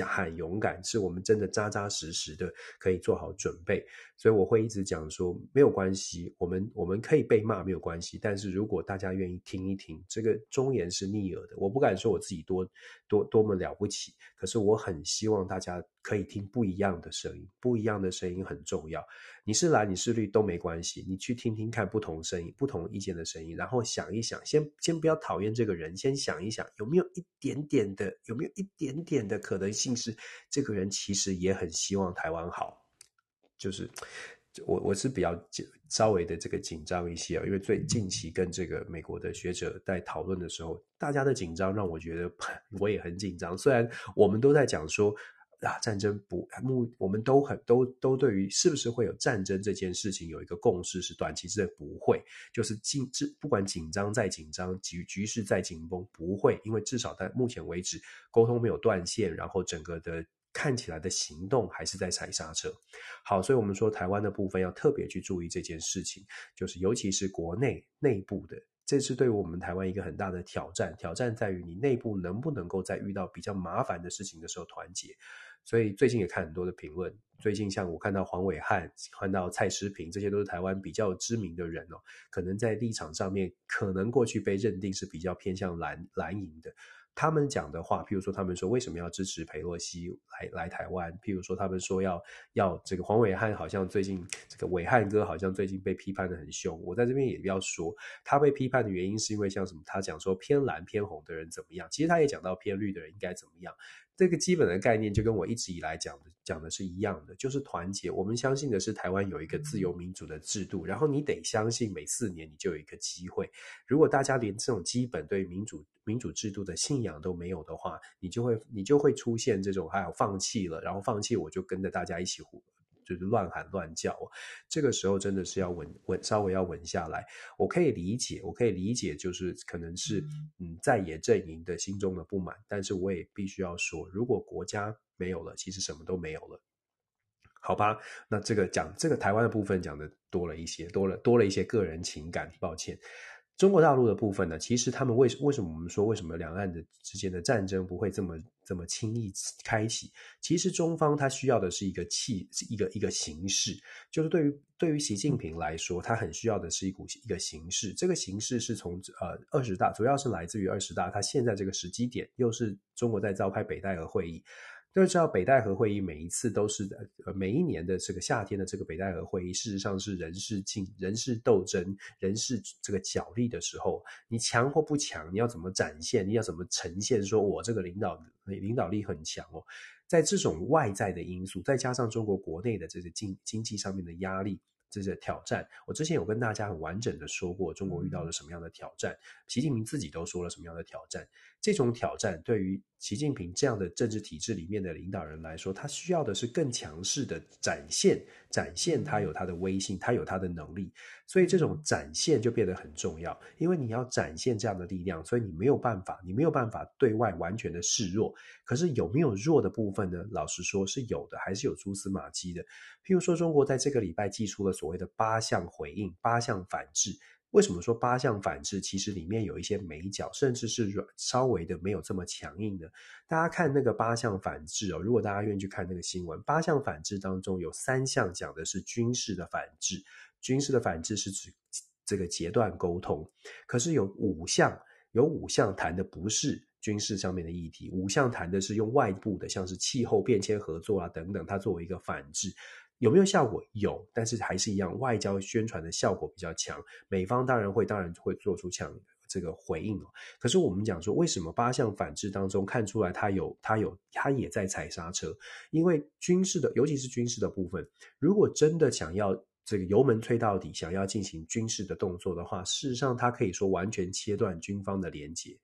很勇敢，是我们真的扎扎实实的可以做好准备，所以我会一直讲说没有关系，我们我们可以被骂没有关系，但是如果大家愿意听一听，这个忠言是逆耳的，我不敢说我自己多多多么了不起，可是我很希望大家可以听不一样的声音，不一样的声音很重要。你是蓝，你是绿都没关系，你去听听看不同声音、不同意见的声音，然后想一想，先先不要讨厌这个人，先想一想有没有一点点的，有没有一点点的可能性是这个人其实也很希望台湾好。就是我我是比较稍微的这个紧张一些啊，因为最近期跟这个美国的学者在讨论的时候，大家的紧张让我觉得我也很紧张。虽然我们都在讲说。啊，战争不目，我们都很都都对于是不是会有战争这件事情有一个共识，是短期之内不会，就是紧不不管紧张再紧张，局局势再紧绷，不会，因为至少在目前为止沟通没有断线，然后整个的看起来的行动还是在踩刹车。好，所以我们说台湾的部分要特别去注意这件事情，就是尤其是国内内部的，这是对于我们台湾一个很大的挑战，挑战在于你内部能不能够在遇到比较麻烦的事情的时候团结。所以最近也看很多的评论，最近像我看到黄伟汉，看到蔡诗萍，这些都是台湾比较知名的人哦，可能在立场上面，可能过去被认定是比较偏向蓝蓝营的。他们讲的话，譬如说，他们说为什么要支持裴洛西来来台湾？譬如说，他们说要要这个黄伟汉，好像最近这个伟汉哥好像最近被批判得很凶。我在这边也要说，他被批判的原因是因为像什么？他讲说偏蓝偏红的人怎么样？其实他也讲到偏绿的人应该怎么样。这个基本的概念就跟我一直以来讲的讲的是一样的，就是团结。我们相信的是台湾有一个自由民主的制度，然后你得相信每四年你就有一个机会。如果大家连这种基本对民主民主制度的信仰都没有的话，你就会你就会出现这种还有放弃了，然后放弃我就跟着大家一起胡。就是乱喊乱叫，这个时候真的是要稳稳，稍微要稳下来。我可以理解，我可以理解，就是可能是嗯在野阵营的心中的不满，但是我也必须要说，如果国家没有了，其实什么都没有了，好吧？那这个讲这个台湾的部分讲的多了一些，多了多了一些个人情感，抱歉。中国大陆的部分呢，其实他们为什为什么我们说为什么两岸的之间的战争不会这么这么轻易开启？其实中方他需要的是一个气，一个一个形式，就是对于对于习近平来说，他很需要的是一股一个形式。这个形式是从呃二十大，主要是来自于二十大，他现在这个时机点又是中国在召开北戴河会议。都知道北戴河会议每一次都是呃每一年的这个夏天的这个北戴河会议，事实上是人事竞、人事斗争、人事这个角力的时候，你强或不强，你要怎么展现，你要怎么呈现，说我这个领导领导力很强哦，在这种外在的因素，再加上中国国内的这个经经济上面的压力。这些挑战，我之前有跟大家很完整的说过，中国遇到了什么样的挑战，习近平自己都说了什么样的挑战。这种挑战对于习近平这样的政治体制里面的领导人来说，他需要的是更强势的展现，展现他有他的威信，他有他的能力。所以这种展现就变得很重要，因为你要展现这样的力量，所以你没有办法，你没有办法对外完全的示弱。可是有没有弱的部分呢？老实说是有的，还是有蛛丝马迹的。譬如说，中国在这个礼拜祭出了所谓的八项回应、八项反制。为什么说八项反制？其实里面有一些眉角，甚至是软稍微的没有这么强硬呢。大家看那个八项反制哦，如果大家愿意去看那个新闻，八项反制当中有三项讲的是军事的反制。军事的反制是指这个截断沟通，可是有五项，有五项谈的不是军事上面的议题，五项谈的是用外部的，像是气候变迁合作啊等等，它作为一个反制，有没有效果？有，但是还是一样，外交宣传的效果比较强，美方当然会当然会做出强这个回应哦。可是我们讲说，为什么八项反制当中看出来它有它有它也在踩刹车？因为军事的，尤其是军事的部分，如果真的想要。这个油门催到底，想要进行军事的动作的话，事实上他可以说完全切断军方的连接。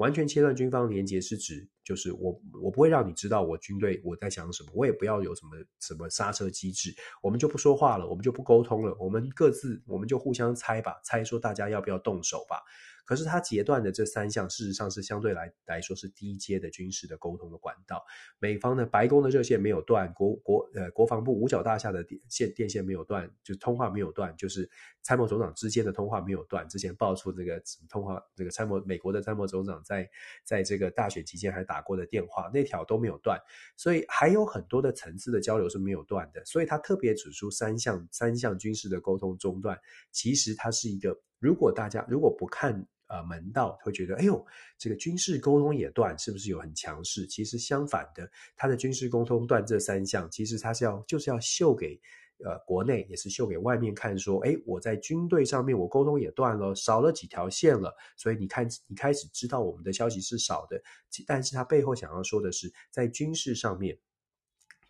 完全切断军方连接是指，就是我我不会让你知道我军队我在想什么，我也不要有什么什么刹车机制，我们就不说话了，我们就不沟通了，我们各自我们就互相猜吧，猜说大家要不要动手吧。可是他截断的这三项，事实上是相对来来说是低阶的军事的沟通的管道。美方的白宫的热线没有断，国国呃国防部五角大厦的电线电线没有断，就通话没有断，就是参谋总长之间的通话没有断。之前爆出这个通话，这个参谋美国的参谋总长在在这个大选期间还打过的电话，那条都没有断。所以还有很多的层次的交流是没有断的。所以他特别指出三项三项军事的沟通中断，其实它是一个，如果大家如果不看。呃，门道会觉得，哎呦，这个军事沟通也断，是不是有很强势？其实相反的，他的军事沟通断这三项，其实他是要就是要秀给呃国内，也是秀给外面看，说，哎，我在军队上面我沟通也断了，少了几条线了，所以你看，你开始知道我们的消息是少的，但是他背后想要说的是，在军事上面。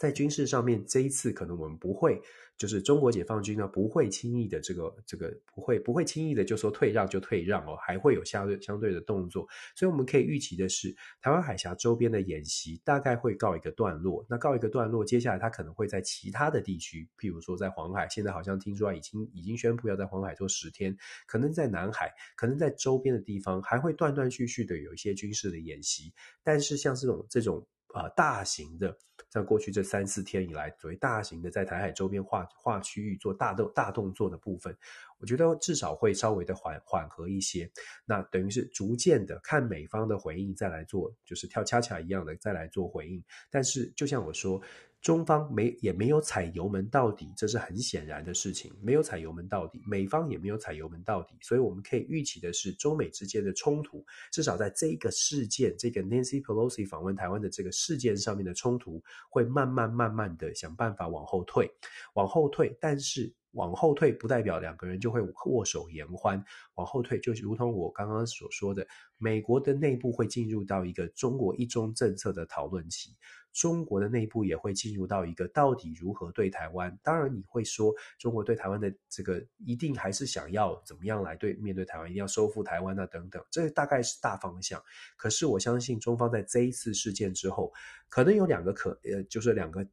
在军事上面，这一次可能我们不会，就是中国解放军呢不会轻易的这个这个不会不会轻易的就说退让就退让哦，还会有相对相对的动作，所以我们可以预期的是，台湾海峡周边的演习大概会告一个段落。那告一个段落，接下来它可能会在其他的地区，譬如说在黄海，现在好像听说已经已经宣布要在黄海做十天，可能在南海，可能在周边的地方还会断断续续的有一些军事的演习，但是像这种这种。啊、呃，大型的，像过去这三四天以来，所谓大型的在台海周边划划区域做大动大动作的部分，我觉得至少会稍微的缓缓和一些。那等于是逐渐的看美方的回应，再来做，就是跳恰恰一样的再来做回应。但是就像我说。中方没也没有踩油门到底，这是很显然的事情。没有踩油门到底，美方也没有踩油门到底，所以我们可以预期的是，中美之间的冲突，至少在这个事件，这个 Nancy Pelosi 访问台湾的这个事件上面的冲突，会慢慢慢慢的想办法往后退，往后退。但是往后退不代表两个人就会握手言欢，往后退就如同我刚刚所说的，美国的内部会进入到一个中国一中政策的讨论期。中国的内部也会进入到一个到底如何对台湾？当然，你会说中国对台湾的这个一定还是想要怎么样来对面对台湾，一定要收复台湾啊等等，这大概是大方向。可是我相信中方在这一次事件之后，可能有两个可呃，就是两个。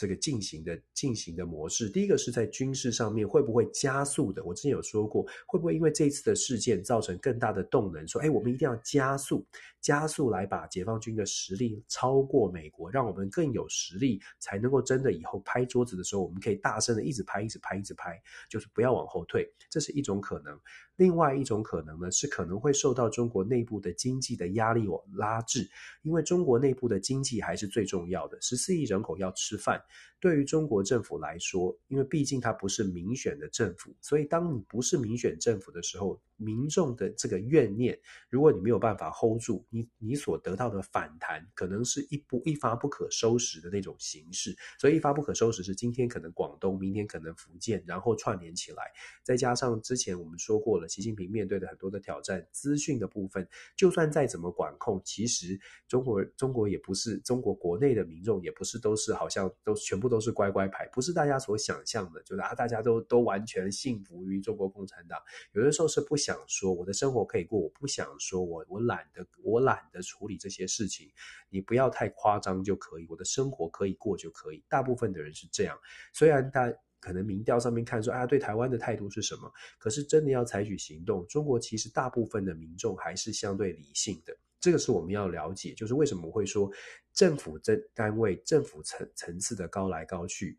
这个进行的进行的模式，第一个是在军事上面会不会加速的？我之前有说过，会不会因为这次的事件造成更大的动能？说，哎，我们一定要加速，加速来把解放军的实力超过美国，让我们更有实力，才能够真的以后拍桌子的时候，我们可以大声的一直拍，一直拍，一直拍，就是不要往后退，这是一种可能。另外一种可能呢，是可能会受到中国内部的经济的压力哦拉制，因为中国内部的经济还是最重要的。十四亿人口要吃饭，对于中国政府来说，因为毕竟它不是民选的政府，所以当你不是民选政府的时候，民众的这个怨念，如果你没有办法 hold 住，你你所得到的反弹，可能是一不一发不可收拾的那种形式。所以一发不可收拾是今天可能广东，明天可能福建，然后串联起来，再加上之前我们说过了。习近平面对的很多的挑战，资讯的部分，就算再怎么管控，其实中国中国也不是中国国内的民众，也不是都是好像都全部都是乖乖牌，不是大家所想象的，就是啊，大家都都完全信服于中国共产党。有的时候是不想想说我的生活可以过，我不想说我我懒得我懒得处理这些事情，你不要太夸张就可以，我的生活可以过就可以。大部分的人是这样，虽然大。可能民调上面看说，啊，对台湾的态度是什么？可是真的要采取行动，中国其实大部分的民众还是相对理性的。这个是我们要了解，就是为什么会说政府这单位、政府层层次的高来高去，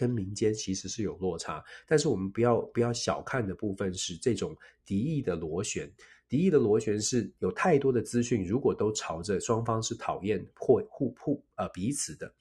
跟民间其实是有落差。但是我们不要不要小看的部分是这种敌意的螺旋，敌意的螺旋是有太多的资讯，如果都朝着双方是讨厌或互互呃彼此的。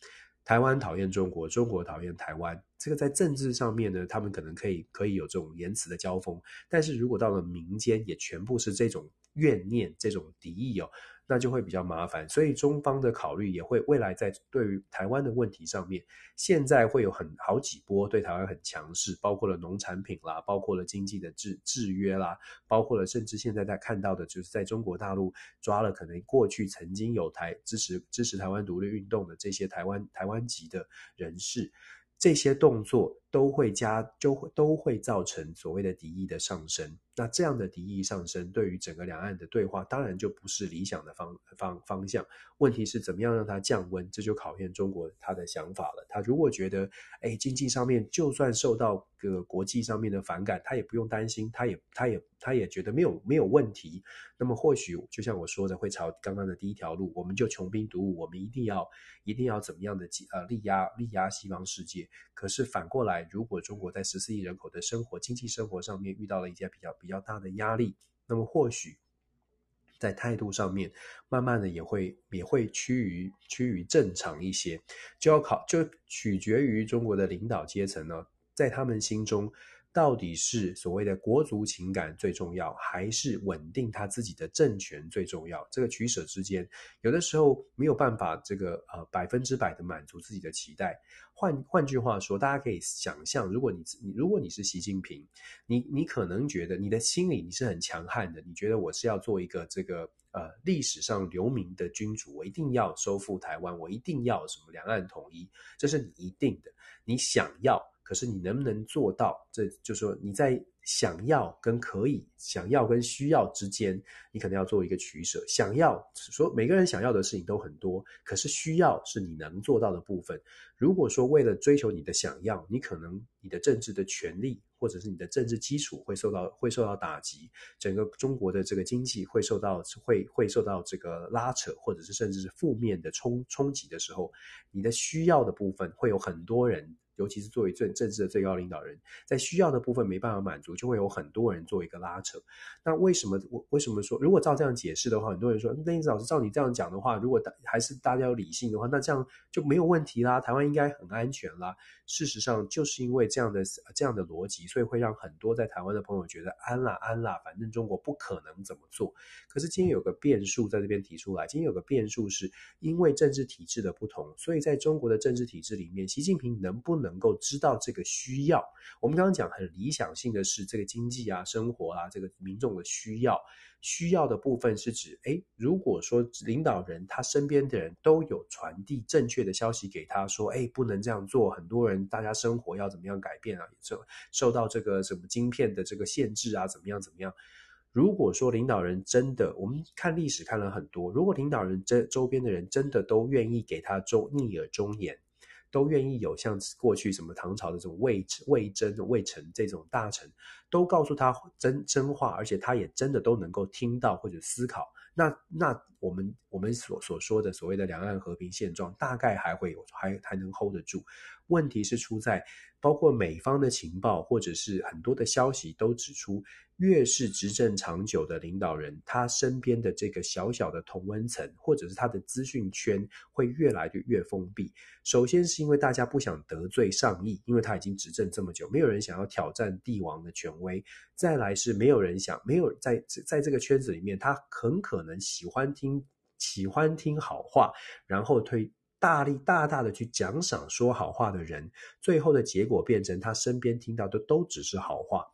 台湾讨厌中国，中国讨厌台湾。这个在政治上面呢，他们可能可以可以有这种言辞的交锋。但是如果到了民间，也全部是这种怨念、这种敌意哦。那就会比较麻烦，所以中方的考虑也会未来在对于台湾的问题上面，现在会有很好几波对台湾很强势，包括了农产品啦，包括了经济的制制约啦，包括了甚至现在在看到的就是在中国大陆抓了可能过去曾经有台支持支持台湾独立运动的这些台湾台湾籍的人士。这些动作都会加，就会都会造成所谓的敌意的上升。那这样的敌意上升，对于整个两岸的对话，当然就不是理想的方方方向。问题是怎么样让它降温？这就考验中国他的想法了。他如果觉得，哎，经济上面就算受到个国际上面的反感，他也不用担心，他也他也他也觉得没有没有问题。那么或许就像我说的，会朝刚刚的第一条路，我们就穷兵黩武，我们一定要一定要怎么样的呃力压力压西方世界。可是反过来，如果中国在十四亿人口的生活经济生活上面遇到了一些比较比较大的压力，那么或许在态度上面，慢慢的也会也会趋于趋于正常一些，就要考就取决于中国的领导阶层呢，在他们心中。到底是所谓的国族情感最重要，还是稳定他自己的政权最重要？这个取舍之间，有的时候没有办法这个呃百分之百的满足自己的期待。换换句话说，大家可以想象，如果你你如果你是习近平，你你可能觉得你的心里你是很强悍的，你觉得我是要做一个这个呃历史上留名的君主，我一定要收复台湾，我一定要什么两岸统一，这是你一定的，你想要。可是你能不能做到？这就是说你在想要跟可以、想要跟需要之间，你可能要做一个取舍。想要说每个人想要的事情都很多，可是需要是你能做到的部分。如果说为了追求你的想要，你可能你的政治的权利或者是你的政治基础会受到会受到打击，整个中国的这个经济会受到会会受到这个拉扯，或者是甚至是负面的冲冲击的时候，你的需要的部分会有很多人。尤其是作为政政治的最高领导人，在需要的部分没办法满足，就会有很多人做一个拉扯。那为什么我为什么说，如果照这样解释的话，很多人说，那英子老师照你这样讲的话，如果大还是大家有理性的话，那这样就没有问题啦，台湾应该很安全啦。事实上，就是因为这样的这样的逻辑，所以会让很多在台湾的朋友觉得安啦安啦，反正中国不可能怎么做。可是今天有个变数在这边提出来，今天有个变数是因为政治体制的不同，所以在中国的政治体制里面，习近平能不能能够知道这个需要，我们刚刚讲很理想性的是这个经济啊、生活啊，这个民众的需要，需要的部分是指，诶，如果说领导人他身边的人都有传递正确的消息给他说，诶，不能这样做，很多人大家生活要怎么样改变啊，受受到这个什么晶片的这个限制啊，怎么样怎么样。如果说领导人真的，我们看历史看了很多，如果领导人这周边的人真的都愿意给他忠逆耳忠言。都愿意有像过去什么唐朝的这种魏魏征、魏臣这种大臣，都告诉他真真话，而且他也真的都能够听到或者思考。那那我们我们所所说的所谓的两岸和平现状，大概还会有还还能 hold 得住。问题是出在，包括美方的情报或者是很多的消息都指出，越是执政长久的领导人，他身边的这个小小的同温层或者是他的资讯圈会越来越越封闭。首先是因为大家不想得罪上意，因为他已经执政这么久，没有人想要挑战帝王的权威。再来是没有人想，没有在在这个圈子里面，他很可能喜欢听喜欢听好话，然后推。大力大大的去奖赏说好话的人，最后的结果变成他身边听到的都只是好话。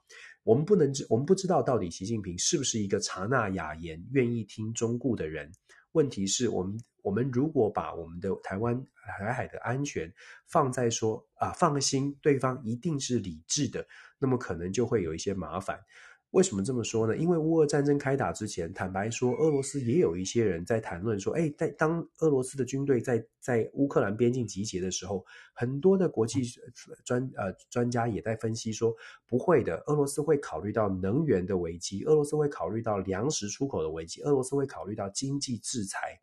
我们不能知，我们不知道到底习近平是不是一个察纳雅言、愿意听忠告的人。问题是我们，我们如果把我们的台湾海海的安全放在说啊，放心，对方一定是理智的，那么可能就会有一些麻烦。为什么这么说呢？因为乌俄战争开打之前，坦白说，俄罗斯也有一些人在谈论说，哎，在当俄罗斯的军队在在乌克兰边境集结的时候，很多的国际专呃专家也在分析说，不会的，俄罗斯会考虑到能源的危机，俄罗斯会考虑到粮食出口的危机，俄罗斯会考虑到经济制裁。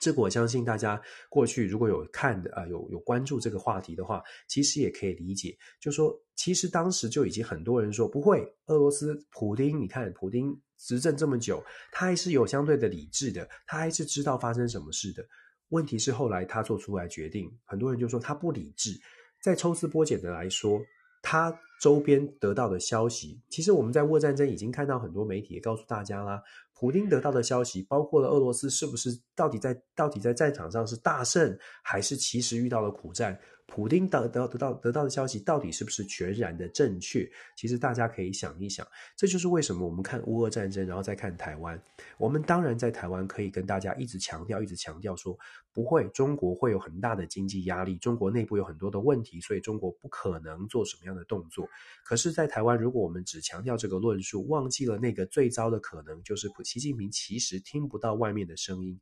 这个我相信大家过去如果有看的啊、有有关注这个话题的话，其实也可以理解，就说其实当时就已经很多人说不会，俄罗斯普丁，你看普丁执政这么久，他还是有相对的理智的，他还是知道发生什么事的。问题是后来他做出来决定，很多人就说他不理智。再抽丝剥茧的来说，他周边得到的消息，其实我们在乌战争已经看到很多媒体也告诉大家啦。普丁得到的消息，包括了俄罗斯是不是到底在到底在战场上是大胜，还是其实遇到了苦战？普丁得得得到得到的消息到底是不是全然的正确？其实大家可以想一想，这就是为什么我们看乌俄战争，然后再看台湾。我们当然在台湾可以跟大家一直强调，一直强调说，不会，中国会有很大的经济压力，中国内部有很多的问题，所以中国不可能做什么样的动作。可是，在台湾，如果我们只强调这个论述，忘记了那个最糟的可能，就是习近平其实听不到外面的声音。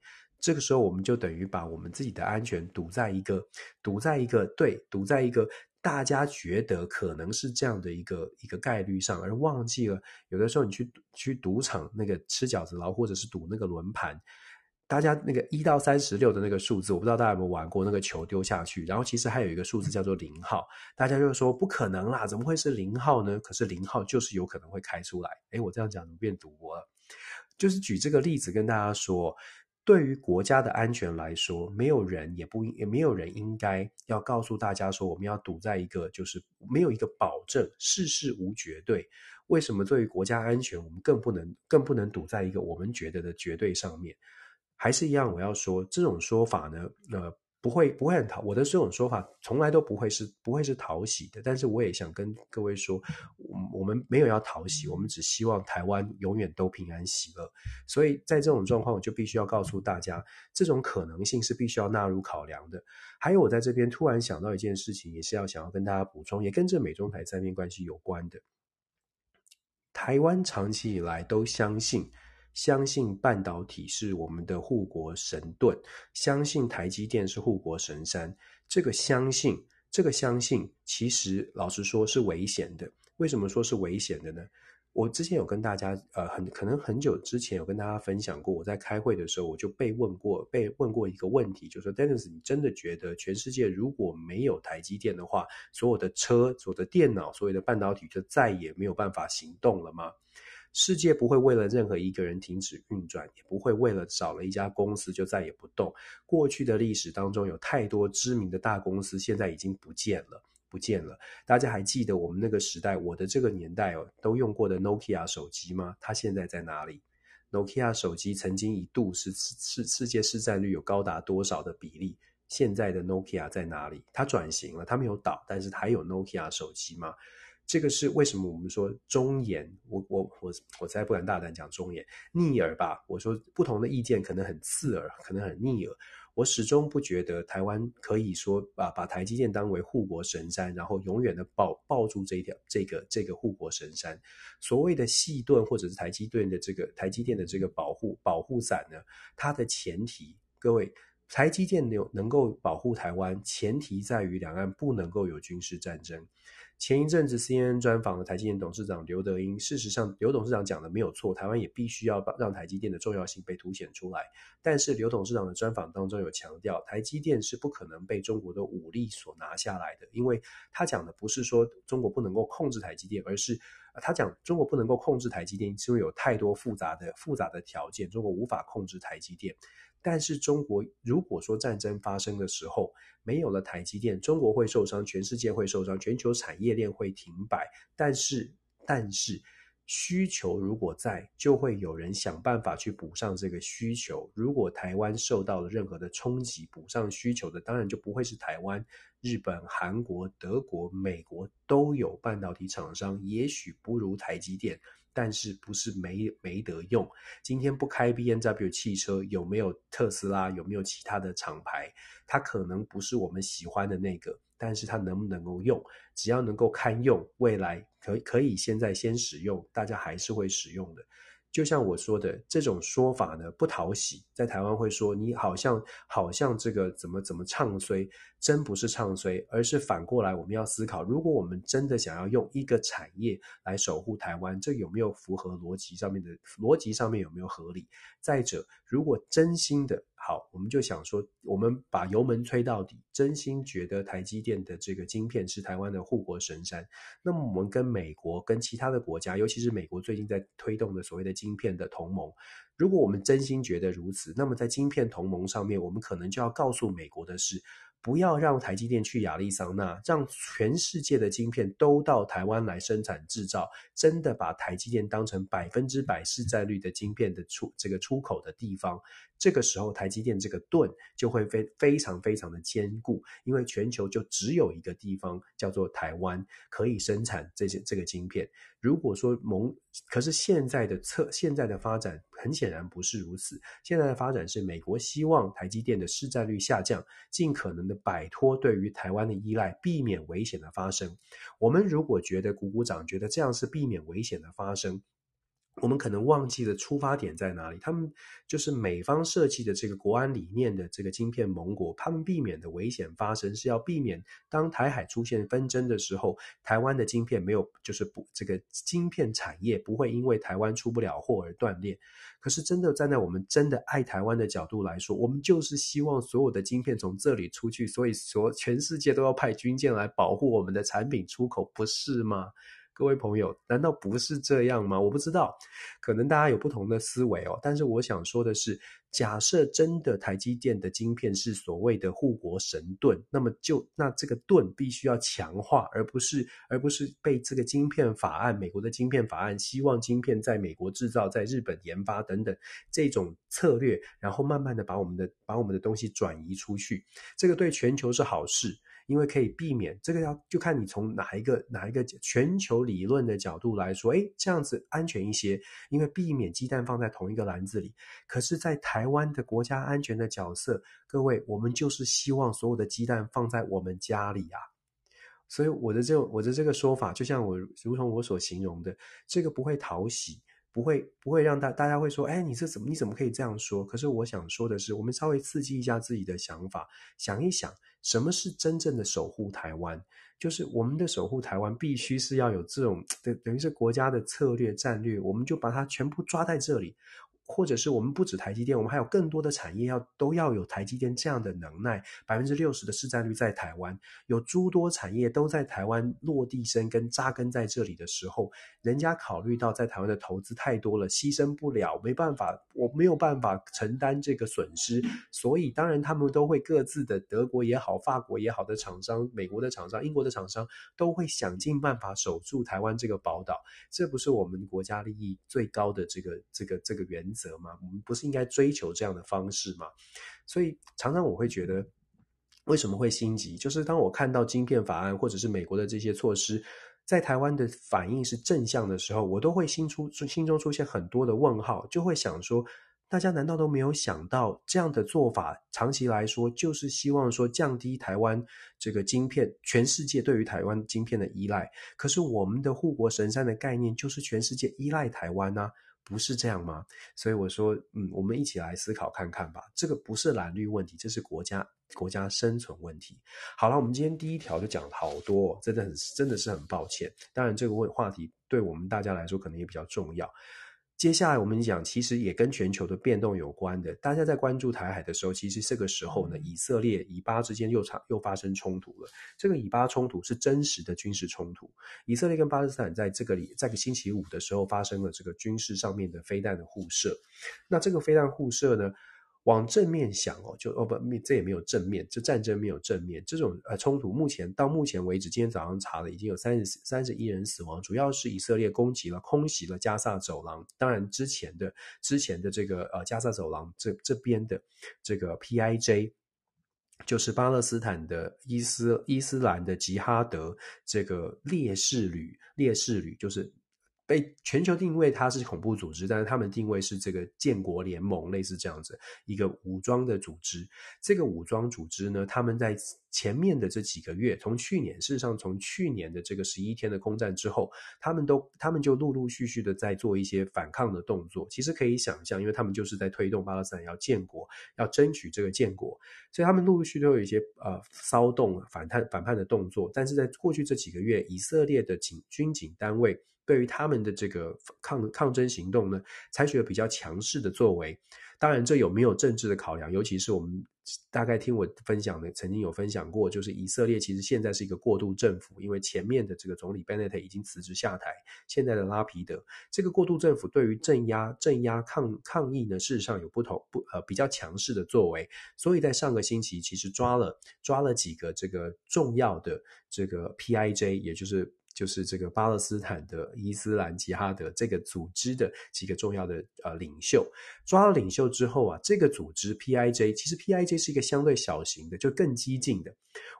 这个时候，我们就等于把我们自己的安全赌在一个，赌在一个，对，赌在一个大家觉得可能是这样的一个一个概率上，而忘记了有的时候你去去赌场那个吃饺子牢，或者是赌那个轮盘，大家那个一到三十六的那个数字，我不知道大家有没有玩过那个球丢下去，然后其实还有一个数字叫做零号，大家就说不可能啦，怎么会是零号呢？可是零号就是有可能会开出来。诶，我这样讲怎么变赌博了？就是举这个例子跟大家说。对于国家的安全来说，没有人也不应也没有人应该要告诉大家说，我们要赌在一个就是没有一个保证，事事无绝对。为什么对于国家安全，我们更不能更不能赌在一个我们觉得的绝对上面？还是一样，我要说这种说法呢，呃。不会不会很讨，我的这种说法从来都不会是不会是讨喜的。但是我也想跟各位说，我们没有要讨喜，我们只希望台湾永远都平安喜乐。所以在这种状况，我就必须要告诉大家，这种可能性是必须要纳入考量的。还有，我在这边突然想到一件事情，也是要想要跟大家补充，也跟这美中台三边关系有关的。台湾长期以来都相信。相信半导体是我们的护国神盾，相信台积电是护国神山。这个相信，这个相信，其实老实说是危险的。为什么说是危险的呢？我之前有跟大家，呃，很可能很久之前有跟大家分享过，我在开会的时候我就被问过，被问过一个问题，就是说，Dennis，你真的觉得全世界如果没有台积电的话，所有的车、所有的电脑、所有的半导体就再也没有办法行动了吗？世界不会为了任何一个人停止运转，也不会为了少了一家公司就再也不动。过去的历史当中，有太多知名的大公司现在已经不见了，不见了。大家还记得我们那个时代，我的这个年代哦，都用过的 Nokia 手机吗？它现在在哪里？Nokia 手机曾经一度是世世界市占率有高达多少的比例？现在的 Nokia 在哪里？它转型了，它没有倒，但是它还有 Nokia 手机吗？这个是为什么我们说忠言，我我我我才不敢大胆讲忠言，逆耳吧。我说不同的意见可能很刺耳，可能很逆耳。我始终不觉得台湾可以说把把台积电当为护国神山，然后永远的抱抱住这一条这个这个护国神山。所谓的矽盾或者是台积电的这个台积电的这个保护保护伞呢，它的前提，各位台积电有能够保护台湾，前提在于两岸不能够有军事战争。前一阵子 CNN 专访了台积电董事长刘德英，事实上刘董事长讲的没有错，台湾也必须要让台积电的重要性被凸显出来。但是刘董事长的专访当中有强调，台积电是不可能被中国的武力所拿下来的，因为他讲的不是说中国不能够控制台积电，而是他讲中国不能够控制台积电，是因为有太多复杂的复杂的条件，中国无法控制台积电。但是中国如果说战争发生的时候，没有了台积电，中国会受伤，全世界会受伤，全球产业链会停摆。但是，但是需求如果在，就会有人想办法去补上这个需求。如果台湾受到了任何的冲击，补上需求的当然就不会是台湾，日本、韩国、德国、美国都有半导体厂商，也许不如台积电。但是不是没没得用？今天不开 BMW 汽车，有没有特斯拉？有没有其他的厂牌？它可能不是我们喜欢的那个，但是它能不能够用？只要能够堪用，未来可可以现在先使用，大家还是会使用的。就像我说的，这种说法呢，不讨喜，在台湾会说你好像好像这个怎么怎么唱衰，真不是唱衰，而是反过来我们要思考，如果我们真的想要用一个产业来守护台湾，这有没有符合逻辑上面的逻辑上面有没有合理？再者，如果真心的。好，我们就想说，我们把油门吹到底，真心觉得台积电的这个晶片是台湾的护国神山。那么我们跟美国、跟其他的国家，尤其是美国最近在推动的所谓的晶片的同盟，如果我们真心觉得如此，那么在晶片同盟上面，我们可能就要告诉美国的是。不要让台积电去亚利桑那，让全世界的晶片都到台湾来生产制造，真的把台积电当成百分之百市占率的晶片的出这个出口的地方。这个时候，台积电这个盾就会非非常非常的坚固，因为全球就只有一个地方叫做台湾可以生产这些这个晶片。如果说蒙，可是现在的策现在的发展很显然不是如此。现在的发展是美国希望台积电的市占率下降，尽可能的摆脱对于台湾的依赖，避免危险的发生。我们如果觉得鼓鼓掌，觉得这样是避免危险的发生。我们可能忘记了出发点在哪里。他们就是美方设计的这个国安理念的这个晶片盟国，他们避免的危险发生是要避免当台海出现纷争的时候，台湾的晶片没有就是不这个晶片产业不会因为台湾出不了货而断裂。可是真的站在我们真的爱台湾的角度来说，我们就是希望所有的晶片从这里出去，所以说全世界都要派军舰来保护我们的产品出口，不是吗？各位朋友，难道不是这样吗？我不知道，可能大家有不同的思维哦。但是我想说的是，假设真的台积电的晶片是所谓的护国神盾，那么就那这个盾必须要强化，而不是而不是被这个晶片法案、美国的晶片法案，希望晶片在美国制造、在日本研发等等这种策略，然后慢慢的把我们的把我们的东西转移出去，这个对全球是好事。因为可以避免这个，要就看你从哪一个哪一个全球理论的角度来说，诶，这样子安全一些。因为避免鸡蛋放在同一个篮子里。可是，在台湾的国家安全的角色，各位，我们就是希望所有的鸡蛋放在我们家里啊。所以我的这我的这个说法，就像我如同我所形容的，这个不会讨喜。不会不会让大大家会说，哎，你这怎么你怎么可以这样说？可是我想说的是，我们稍微刺激一下自己的想法，想一想，什么是真正的守护台湾？就是我们的守护台湾，必须是要有这种 等等于是国家的策略战略，我们就把它全部抓在这里。或者是我们不止台积电，我们还有更多的产业要都要有台积电这样的能耐，百分之六十的市占率在台湾，有诸多产业都在台湾落地生根扎根在这里的时候，人家考虑到在台湾的投资太多了，牺牲不了，没办法，我没有办法承担这个损失，所以当然他们都会各自的德国也好，法国也好的厂商，美国的厂商，英国的厂商都会想尽办法守住台湾这个宝岛，这不是我们国家利益最高的这个这个这个原责吗？我们不是应该追求这样的方式吗？所以常常我会觉得，为什么会心急？就是当我看到晶片法案或者是美国的这些措施，在台湾的反应是正向的时候，我都会心出心中出现很多的问号，就会想说，大家难道都没有想到这样的做法，长期来说就是希望说降低台湾这个晶片，全世界对于台湾晶片的依赖。可是我们的护国神山的概念就是全世界依赖台湾啊。不是这样吗？所以我说，嗯，我们一起来思考看看吧。这个不是蓝绿问题，这是国家国家生存问题。好了，我们今天第一条就讲了好多，真的很真的是很抱歉。当然，这个问话题对我们大家来说可能也比较重要。接下来我们讲，其实也跟全球的变动有关的。大家在关注台海的时候，其实这个时候呢，以色列以巴之间又产又发生冲突了。这个以巴冲突是真实的军事冲突。以色列跟巴勒斯坦在这个里，在个星期五的时候发生了这个军事上面的飞弹的互射。那这个飞弹互射呢，往正面想哦，就哦不，这也没有正面，这战争没有正面。这种呃冲突，目前到目前为止，今天早上查了，已经有三十三十一人死亡，主要是以色列攻击了、空袭了加萨走廊。当然，之前的之前的这个呃加萨走廊这这边的这个 PIJ，就是巴勒斯坦的伊斯伊斯兰的吉哈德这个烈士旅，烈士旅就是。被全球定位它是恐怖组织，但是他们定位是这个建国联盟，类似这样子一个武装的组织。这个武装组织呢，他们在前面的这几个月，从去年，事实上从去年的这个十一天的空战之后，他们都他们就陆陆续续的在做一些反抗的动作。其实可以想象，因为他们就是在推动巴勒斯坦要建国，要争取这个建国，所以他们陆陆续续都有一些呃骚动、反叛、反叛的动作。但是在过去这几个月，以色列的警军警单位。对于他们的这个抗抗争行动呢，采取了比较强势的作为。当然，这有没有政治的考量？尤其是我们大概听我分享的，曾经有分享过，就是以色列其实现在是一个过渡政府，因为前面的这个总理 Benet 已经辞职下台，现在的拉皮德这个过渡政府对于镇压镇压抗抗议呢，事实上有不同不呃比较强势的作为。所以在上个星期，其实抓了抓了几个这个重要的这个 PIJ，也就是。就是这个巴勒斯坦的伊斯兰吉哈德这个组织的几个重要的呃领袖，抓了领袖之后啊，这个组织 PIJ 其实 PIJ 是一个相对小型的，就更激进的。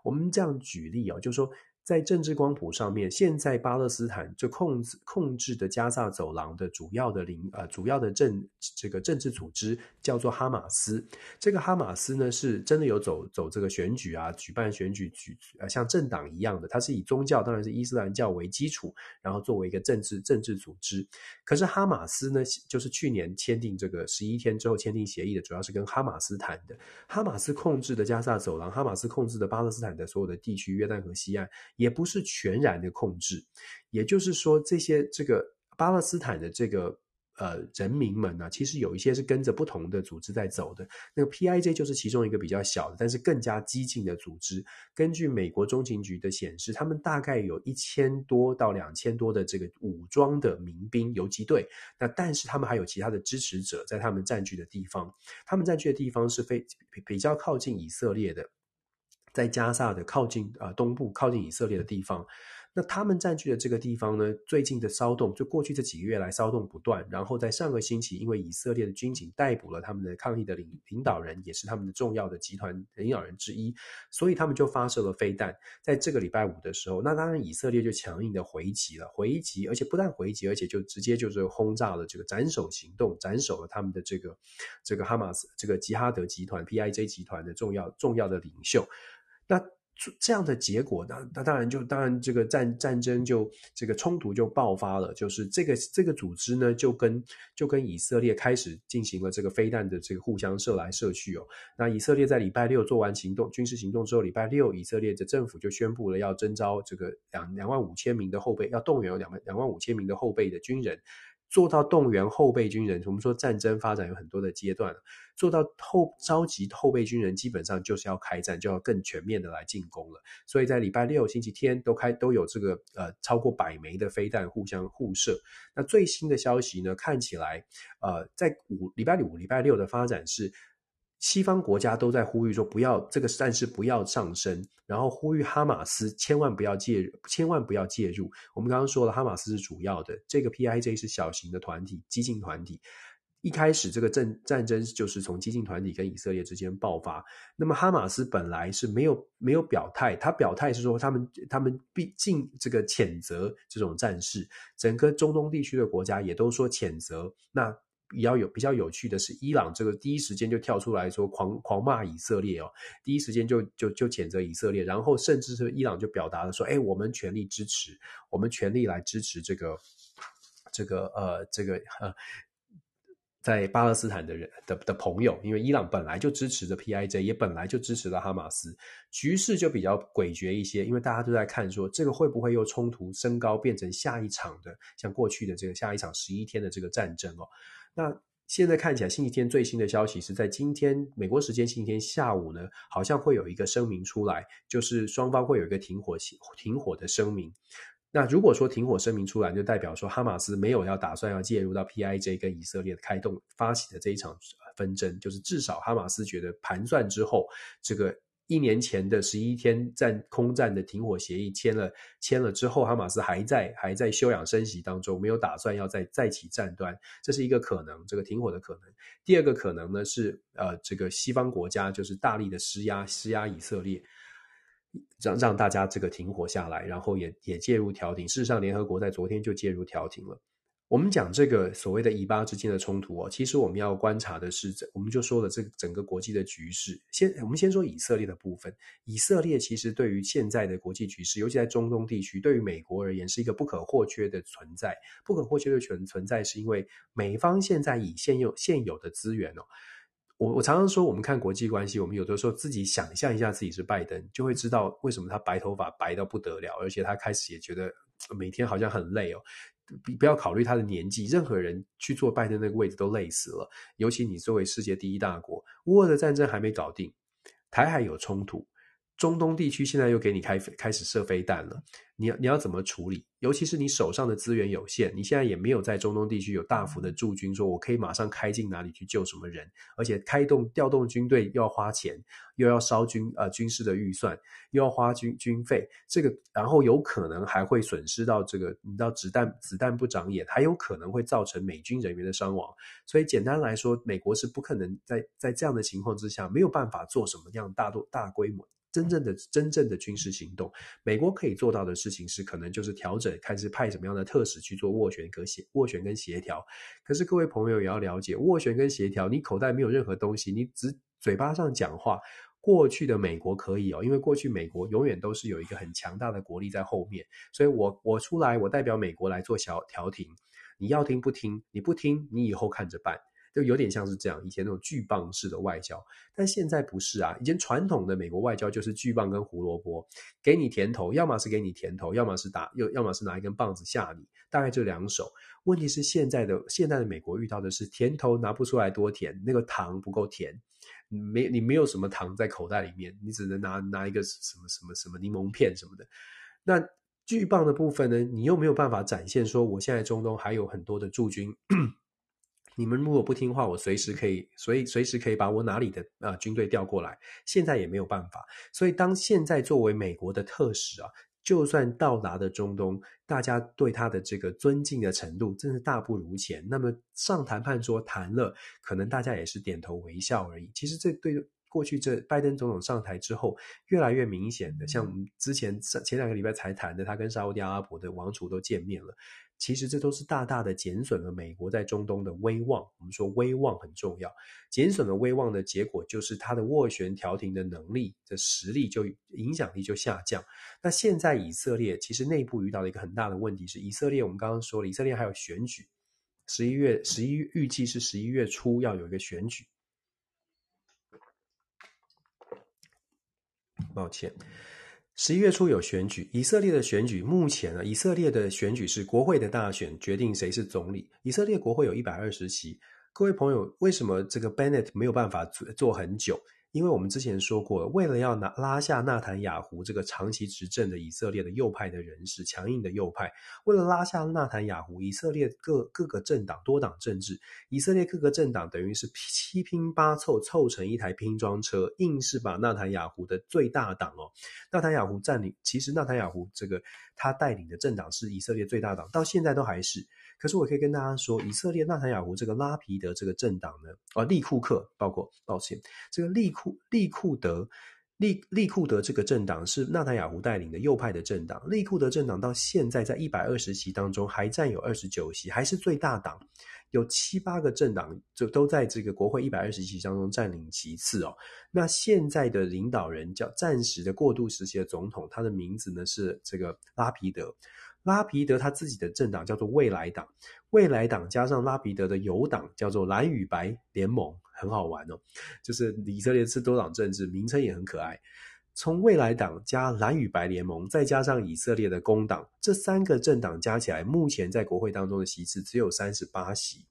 我们这样举例啊，就是说。在政治光谱上面，现在巴勒斯坦就控制控制的加萨走廊的主要的领呃主要的政这个政治组织叫做哈马斯。这个哈马斯呢，是真的有走走这个选举啊，举办选举举呃像政党一样的，它是以宗教当然是伊斯兰教为基础，然后作为一个政治政治组织。可是哈马斯呢，就是去年签订这个十一天之后签订协议的，主要是跟哈马斯谈的。哈马斯控制的加萨走廊，哈马斯控制的巴勒斯坦的所有的地区，约旦河西岸。也不是全然的控制，也就是说，这些这个巴勒斯坦的这个呃人民们呢，其实有一些是跟着不同的组织在走的。那个 PIJ 就是其中一个比较小的，但是更加激进的组织。根据美国中情局的显示，他们大概有一千多到两千多的这个武装的民兵游击队。那但是他们还有其他的支持者在他们占据的地方，他们占据的地方是非比较靠近以色列的。在加萨的靠近啊、呃、东部靠近以色列的地方，那他们占据的这个地方呢，最近的骚动就过去这几个月来骚动不断。然后在上个星期，因为以色列的军警逮捕了他们的抗议的领领导人，也是他们的重要的集团领导人之一，所以他们就发射了飞弹。在这个礼拜五的时候，那当然以色列就强硬的回击了，回击，而且不但回击，而且就直接就是轰炸了这个斩首行动，斩首了他们的这个这个哈马斯这个吉哈德集团 PIJ 集团的重要重要的领袖。那这样的结果呢？那当然就当然这个战战争就这个冲突就爆发了，就是这个这个组织呢就跟就跟以色列开始进行了这个飞弹的这个互相射来射去哦。那以色列在礼拜六做完行动军事行动之后，礼拜六以色列的政府就宣布了要征召这个两两万五千名的后备，要动员两万两万五千名的后备的军人。做到动员后备军人，我们说战争发展有很多的阶段，做到后召集后备军人，基本上就是要开战，就要更全面的来进攻了。所以在礼拜六、星期天都开都有这个呃超过百枚的飞弹互相互射。那最新的消息呢，看起来呃在五礼拜五、礼拜六的发展是。西方国家都在呼吁说，不要这个战事不要上升，然后呼吁哈马斯千万不要介入，千万不要介入。我们刚刚说了，哈马斯是主要的，这个 PIJ 是小型的团体，激进团体。一开始这个战战争就是从激进团体跟以色列之间爆发。那么哈马斯本来是没有没有表态，他表态是说他们他们毕竟这个谴责这种战事，整个中东地区的国家也都说谴责。那比较有比较有趣的是，伊朗这个第一时间就跳出来说狂狂骂以色列哦，第一时间就就就谴责以色列，然后甚至是伊朗就表达了说，哎，我们全力支持，我们全力来支持这个这个呃这个呃在巴勒斯坦的人的的朋友，因为伊朗本来就支持着 PIJ，也本来就支持了哈马斯，局势就比较诡谲一些，因为大家都在看说这个会不会又冲突升高，变成下一场的像过去的这个下一场十一天的这个战争哦。那现在看起来，星期天最新的消息是在今天美国时间星期天下午呢，好像会有一个声明出来，就是双方会有一个停火停火的声明。那如果说停火声明出来，就代表说哈马斯没有要打算要介入到 PIJ 跟以色列的开动发起的这一场纷争，就是至少哈马斯觉得盘算之后，这个一年前的十一天战空战的停火协议签了签了之后，哈马斯还在还在休养生息当中，没有打算要再再起战端，这是一个可能，这个停火的可能。第二个可能呢是呃这个西方国家就是大力的施压施压以色列。让让大家这个停火下来，然后也也介入调停。事实上，联合国在昨天就介入调停了。我们讲这个所谓的以巴之间的冲突哦，其实我们要观察的是，我们就说了这个整个国际的局势。先，我们先说以色列的部分。以色列其实对于现在的国际局势，尤其在中东地区，对于美国而言是一个不可或缺的存在。不可或缺的存存在，是因为美方现在以现有现有的资源哦。我我常常说，我们看国际关系，我们有的时候自己想象一下自己是拜登，就会知道为什么他白头发白到不得了，而且他开始也觉得每天好像很累哦。不不要考虑他的年纪，任何人去做拜登那个位置都累死了。尤其你作为世界第一大国，乌俄的战争还没搞定，台海有冲突。中东地区现在又给你开开始射飞弹了，你要你要怎么处理？尤其是你手上的资源有限，你现在也没有在中东地区有大幅的驻军，说我可以马上开进哪里去救什么人，而且开动调动军队又要花钱，又要烧军呃军事的预算，又要花军军费，这个然后有可能还会损失到这个，你知道子弹子弹不长眼，还有可能会造成美军人员的伤亡。所以简单来说，美国是不可能在在这样的情况之下没有办法做什么样大多大规模。真正的真正的军事行动，美国可以做到的事情是，可能就是调整，看是派什么样的特使去做斡旋跟协斡旋跟协调。可是各位朋友也要了解，斡旋跟协调，你口袋没有任何东西，你只嘴巴上讲话。过去的美国可以哦，因为过去美国永远都是有一个很强大的国力在后面，所以我我出来，我代表美国来做小调停，你要听不听？你不听，你以后看着办。就有点像是这样，以前那种巨棒式的外交，但现在不是啊。以前传统的美国外交就是巨棒跟胡萝卜，给你甜头，要么是给你甜头，要么是打，又要么是拿一根棒子吓你，大概就两手。问题是现在的现在的美国遇到的是甜头拿不出来多甜，那个糖不够甜，没你没有什么糖在口袋里面，你只能拿拿一个什么什么什么柠檬片什么的。那巨棒的部分呢，你又没有办法展现说我现在中东还有很多的驻军。你们如果不听话，我随时可以，所以随时可以把我哪里的啊、呃、军队调过来。现在也没有办法，所以当现在作为美国的特使啊，就算到达的中东，大家对他的这个尊敬的程度真是大不如前。那么上谈判桌谈了，可能大家也是点头微笑而已。其实这对过去这拜登总统上台之后，越来越明显的，像我们之前前两个礼拜才谈的，他跟沙乌地阿拉伯的王储都见面了。其实这都是大大的减损了美国在中东的威望。我们说威望很重要，减损了威望的结果就是它的斡旋调停的能力的实力就影响力就下降。那现在以色列其实内部遇到了一个很大的问题是，以色列我们刚刚说了，以色列还有选举，十一月十一预计是十一月初要有一个选举。抱歉。十一月初有选举，以色列的选举目前啊，以色列的选举是国会的大选，决定谁是总理。以色列国会有一百二十席。各位朋友，为什么这个 Bennett 没有办法做做很久？因为我们之前说过，为了要拿拉下纳坦雅胡这个长期执政的以色列的右派的人士，强硬的右派，为了拉下纳坦雅胡，以色列各各个政党多党政治，以色列各个政党等于是七拼八凑凑成一台拼装车，硬是把纳坦雅胡的最大党哦，纳坦雅胡占领，其实纳坦雅胡这个他带领的政党是以色列最大党，到现在都还是。可是我可以跟大家说，以色列纳坦雅胡这个拉皮德这个政党呢，啊，利库克，包括抱歉，这个利库利库德利利库德这个政党是纳坦雅胡带领的右派的政党。利库德政党到现在在一百二十席当中还占有二十九席，还是最大党。有七八个政党就都在这个国会一百二十席当中占领其次哦。那现在的领导人叫暂时的过渡时期的总统，他的名字呢是这个拉皮德。拉皮德他自己的政党叫做未来党，未来党加上拉皮德的友党叫做蓝与白联盟。很好玩哦，就是以色列是多党政治，名称也很可爱。从未来党加蓝与白联盟，再加上以色列的工党，这三个政党加起来，目前在国会当中的席次只有三十八席。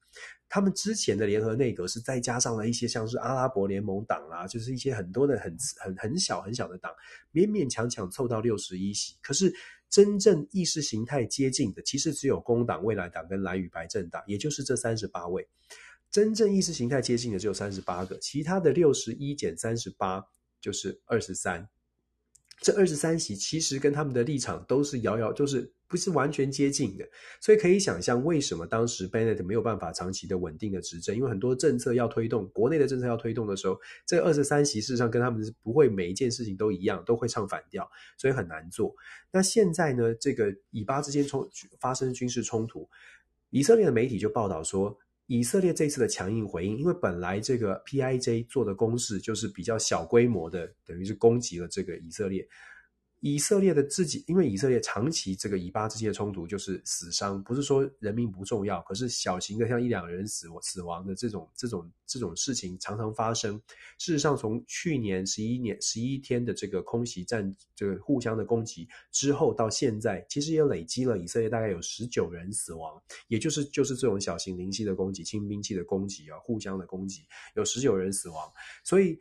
他们之前的联合内阁是再加上了一些像是阿拉伯联盟党啦，就是一些很多的很很很小很小的党，勉勉强强凑到六十一席。可是真正意识形态接近的，其实只有工党、未来党跟蓝与白政党，也就是这三十八位。真正意识形态接近的只有三十八个，其他的六十一减三十八就是二十三。这二十三席其实跟他们的立场都是遥遥，就是不是完全接近的。所以可以想象，为什么当时 Bennett 没有办法长期的稳定的执政，因为很多政策要推动，国内的政策要推动的时候，这二十三席事实上跟他们是不会每一件事情都一样，都会唱反调，所以很难做。那现在呢，这个以巴之间冲发生军事冲突，以色列的媒体就报道说。以色列这次的强硬回应，因为本来这个 PIJ 做的攻势就是比较小规模的，等于是攻击了这个以色列。以色列的自己，因为以色列长期这个以巴之间的冲突就是死伤，不是说人民不重要，可是小型的像一两人死死亡的这种这种这种事情常常发生。事实上，从去年十一年十一天的这个空袭战，这个互相的攻击之后到现在，其实也累积了以色列大概有十九人死亡，也就是就是这种小型零星的攻击、轻兵器的攻击啊，互相的攻击有十九人死亡。所以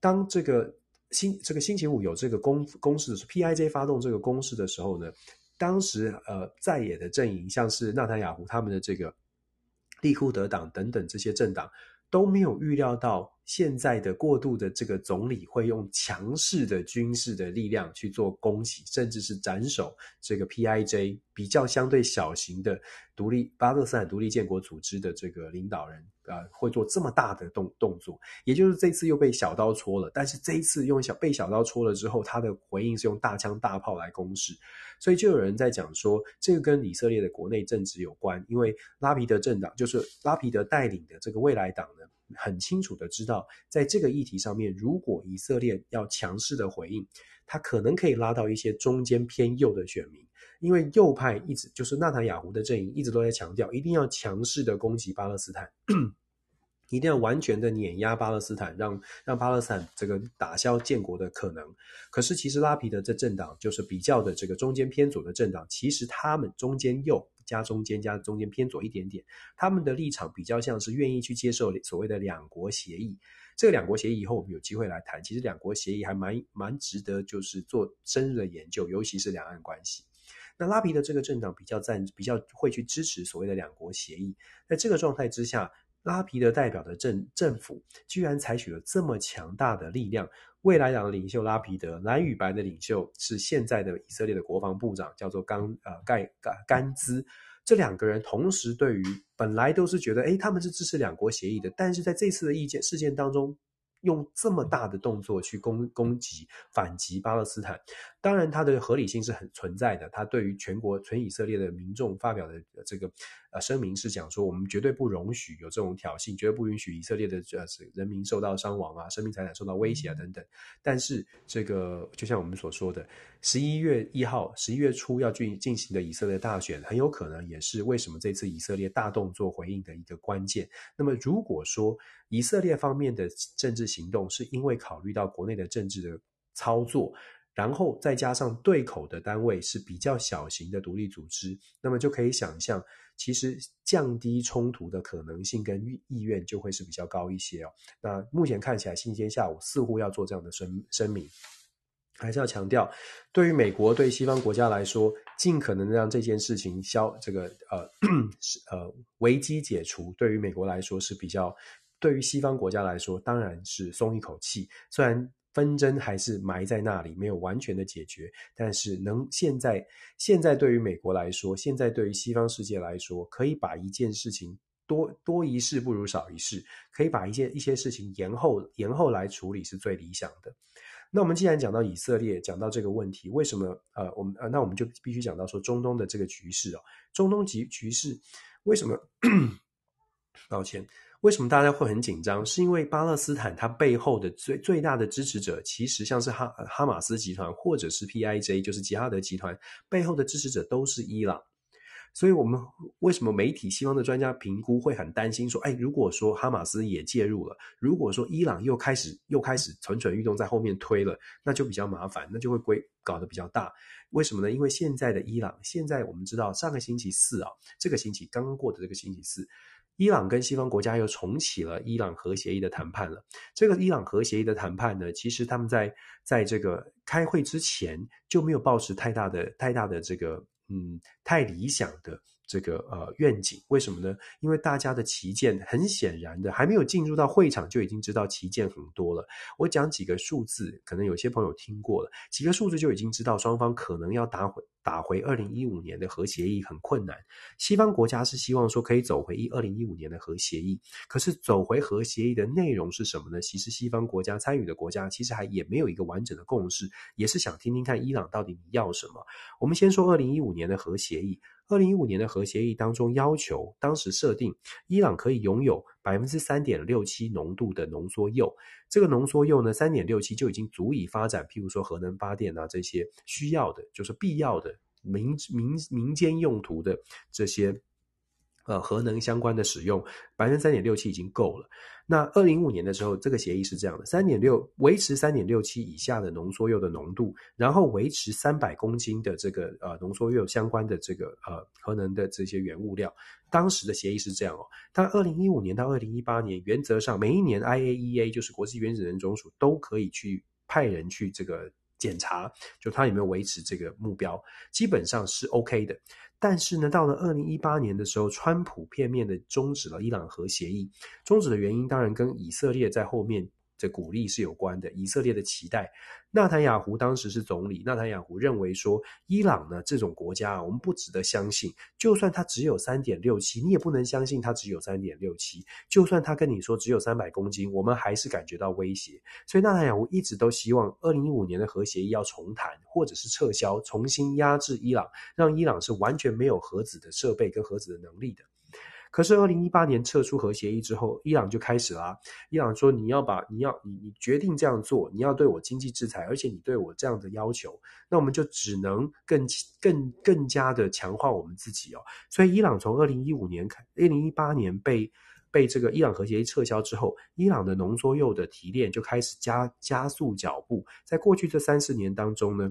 当这个。星这个星期五有这个攻攻势的，PIJ 发动这个攻势的时候呢，当时呃在野的阵营，像是纳坦雅胡他们的这个利库德党等等这些政党都没有预料到，现在的过渡的这个总理会用强势的军事的力量去做攻击，甚至是斩首这个 PIJ 比较相对小型的独立巴勒斯坦独立建国组织的这个领导人。啊，会做这么大的动动作，也就是这次又被小刀戳了。但是这一次用小被小刀戳了之后，他的回应是用大枪大炮来攻势，所以就有人在讲说，这个跟以色列的国内政治有关。因为拉皮德政党就是拉皮德带领的这个未来党呢，很清楚的知道，在这个议题上面，如果以色列要强势的回应，他可能可以拉到一些中间偏右的选民。因为右派一直就是纳塔雅胡的阵营，一直都在强调，一定要强势的攻击巴勒斯坦，一定要完全的碾压巴勒斯坦，让让巴勒斯坦这个打消建国的可能。可是其实拉皮德这政党就是比较的这个中间偏左的政党，其实他们中间右加中间加中间偏左一点点，他们的立场比较像是愿意去接受所谓的两国协议。这个两国协议以后我们有机会来谈，其实两国协议还蛮蛮值得就是做深入的研究，尤其是两岸关系。那拉皮德这个政党比较赞，比较会去支持所谓的两国协议。在这个状态之下，拉皮德代表的政政府居然采取了这么强大的力量。未来党的领袖拉皮德，蓝与白的领袖是现在的以色列的国防部长，叫做甘呃盖甘甘兹。这两个人同时对于本来都是觉得，诶，他们是支持两国协议的，但是在这次的意见事件当中。用这么大的动作去攻攻击反击巴勒斯坦，当然它的合理性是很存在的。他对于全国全以色列的民众发表的这个呃声明是讲说，我们绝对不容许有这种挑衅，绝对不允许以色列的呃人民受到伤亡啊，生命财产受到威胁啊等等。但是这个就像我们所说的，十一月一号、十一月初要进进行的以色列大选，很有可能也是为什么这次以色列大动作回应的一个关键。那么如果说以色列方面的政治行动是因为考虑到国内的政治的操作，然后再加上对口的单位是比较小型的独立组织，那么就可以想象，其实降低冲突的可能性跟意愿就会是比较高一些哦。那目前看起来，星期天下午似乎要做这样的声声明，还是要强调，对于美国对西方国家来说，尽可能让这件事情消这个呃呃危机解除，对于美国来说是比较。对于西方国家来说，当然是松一口气。虽然纷争还是埋在那里，没有完全的解决，但是能现在现在对于美国来说，现在对于西方世界来说，可以把一件事情多多一事不如少一事，可以把一件一些事情延后延后来处理是最理想的。那我们既然讲到以色列，讲到这个问题，为什么呃，我们呃，那我们就必须讲到说中东的这个局势哦，中东局局势为什么？抱歉，为什么大家会很紧张？是因为巴勒斯坦它背后的最最大的支持者，其实像是哈哈马斯集团或者是 PIJ，就是吉哈德集团背后的支持者都是伊朗。所以，我们为什么媒体西方的专家评估会很担心说，哎，如果说哈马斯也介入了，如果说伊朗又开始又开始蠢蠢欲动在后面推了，那就比较麻烦，那就会归搞得比较大。为什么呢？因为现在的伊朗，现在我们知道上个星期四啊，这个星期刚刚过的这个星期四，伊朗跟西方国家又重启了伊朗核协议的谈判了。这个伊朗核协议的谈判呢，其实他们在在这个开会之前就没有抱持太大的太大的这个。嗯，太理想的这个呃愿景，为什么呢？因为大家的旗舰很显然的，还没有进入到会场就已经知道旗舰很多了。我讲几个数字，可能有些朋友听过了，几个数字就已经知道双方可能要打回。打回二零一五年的核协议很困难，西方国家是希望说可以走回一二零一五年的核协议，可是走回核协议的内容是什么呢？其实西方国家参与的国家其实还也没有一个完整的共识，也是想听听看伊朗到底你要什么。我们先说二零一五年的核协议。二零一五年的核协议当中要求，当时设定伊朗可以拥有百分之三点六七浓度的浓缩铀，这个浓缩铀呢，三点六七就已经足以发展，譬如说核能发电啊这些需要的，就是必要的民民民间用途的这些呃核能相关的使用，百分之三点六七已经够了。那二零一五年的时候，这个协议是这样的：三点六维持三点六七以下的浓缩铀的浓度，然后维持三百公斤的这个呃浓缩铀相关的这个呃核能的这些原物料。当时的协议是这样哦。但二零一五年到二零一八年，原则上每一年 IAEA 就是国际原子能总署都可以去派人去这个检查，就它有没有维持这个目标，基本上是 OK 的。但是呢，到了二零一八年的时候，川普片面的终止了伊朗核协议。终止的原因当然跟以色列在后面的鼓励是有关的，以色列的期待。纳坦雅胡当时是总理，纳坦雅胡认为说，伊朗呢这种国家啊，我们不值得相信。就算它只有三点六七，你也不能相信它只有三点六七。就算他跟你说只有三百公斤，我们还是感觉到威胁。所以纳坦雅胡一直都希望二零一五年的核协议要重谈，或者是撤销，重新压制伊朗，让伊朗是完全没有核子的设备跟核子的能力的。可是，二零一八年撤出核协议之后，伊朗就开始了。伊朗说：“你要把你要你你决定这样做，你要对我经济制裁，而且你对我这样的要求，那我们就只能更更更加的强化我们自己哦。”所以，伊朗从二零一五年开，二零一八年被被这个伊朗核协议撤销之后，伊朗的浓缩铀的提炼就开始加加速脚步。在过去这三四年当中呢。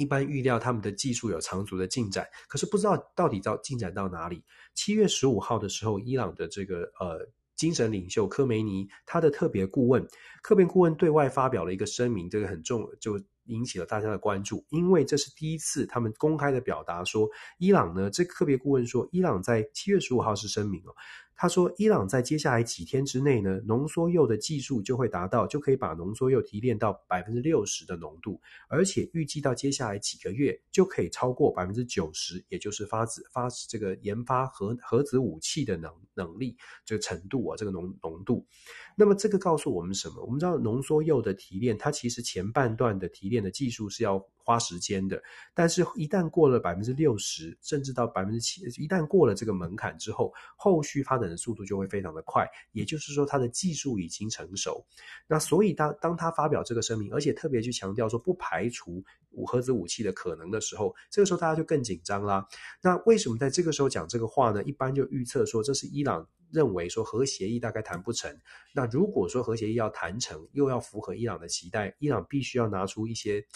一般预料他们的技术有长足的进展，可是不知道到底到进展到哪里。七月十五号的时候，伊朗的这个呃精神领袖科梅尼，他的特别顾问，特别顾问对外发表了一个声明，这个很重，就引起了大家的关注，因为这是第一次他们公开的表达说，伊朗呢，这个特别顾问说，伊朗在七月十五号是声明哦。他说，伊朗在接下来几天之内呢，浓缩铀的技术就会达到，就可以把浓缩铀提炼到百分之六十的浓度，而且预计到接下来几个月就可以超过百分之九十，也就是发子发这个研发核核子武器的能能力这个程度啊，这个浓浓度。那么这个告诉我们什么？我们知道浓缩铀的提炼，它其实前半段的提炼的技术是要花时间的，但是一旦过了百分之六十，甚至到百分之七，一旦过了这个门槛之后，后续发展的速度就会非常的快。也就是说，它的技术已经成熟。那所以当当他发表这个声明，而且特别去强调说不排除五核子武器的可能的时候，这个时候大家就更紧张啦。那为什么在这个时候讲这个话呢？一般就预测说，这是伊朗。认为说核协议大概谈不成，那如果说核协议要谈成，又要符合伊朗的期待，伊朗必须要拿出一些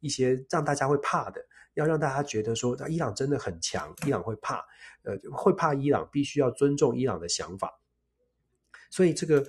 一些让大家会怕的，要让大家觉得说，伊朗真的很强，伊朗会怕，呃，会怕伊朗，必须要尊重伊朗的想法，所以这个。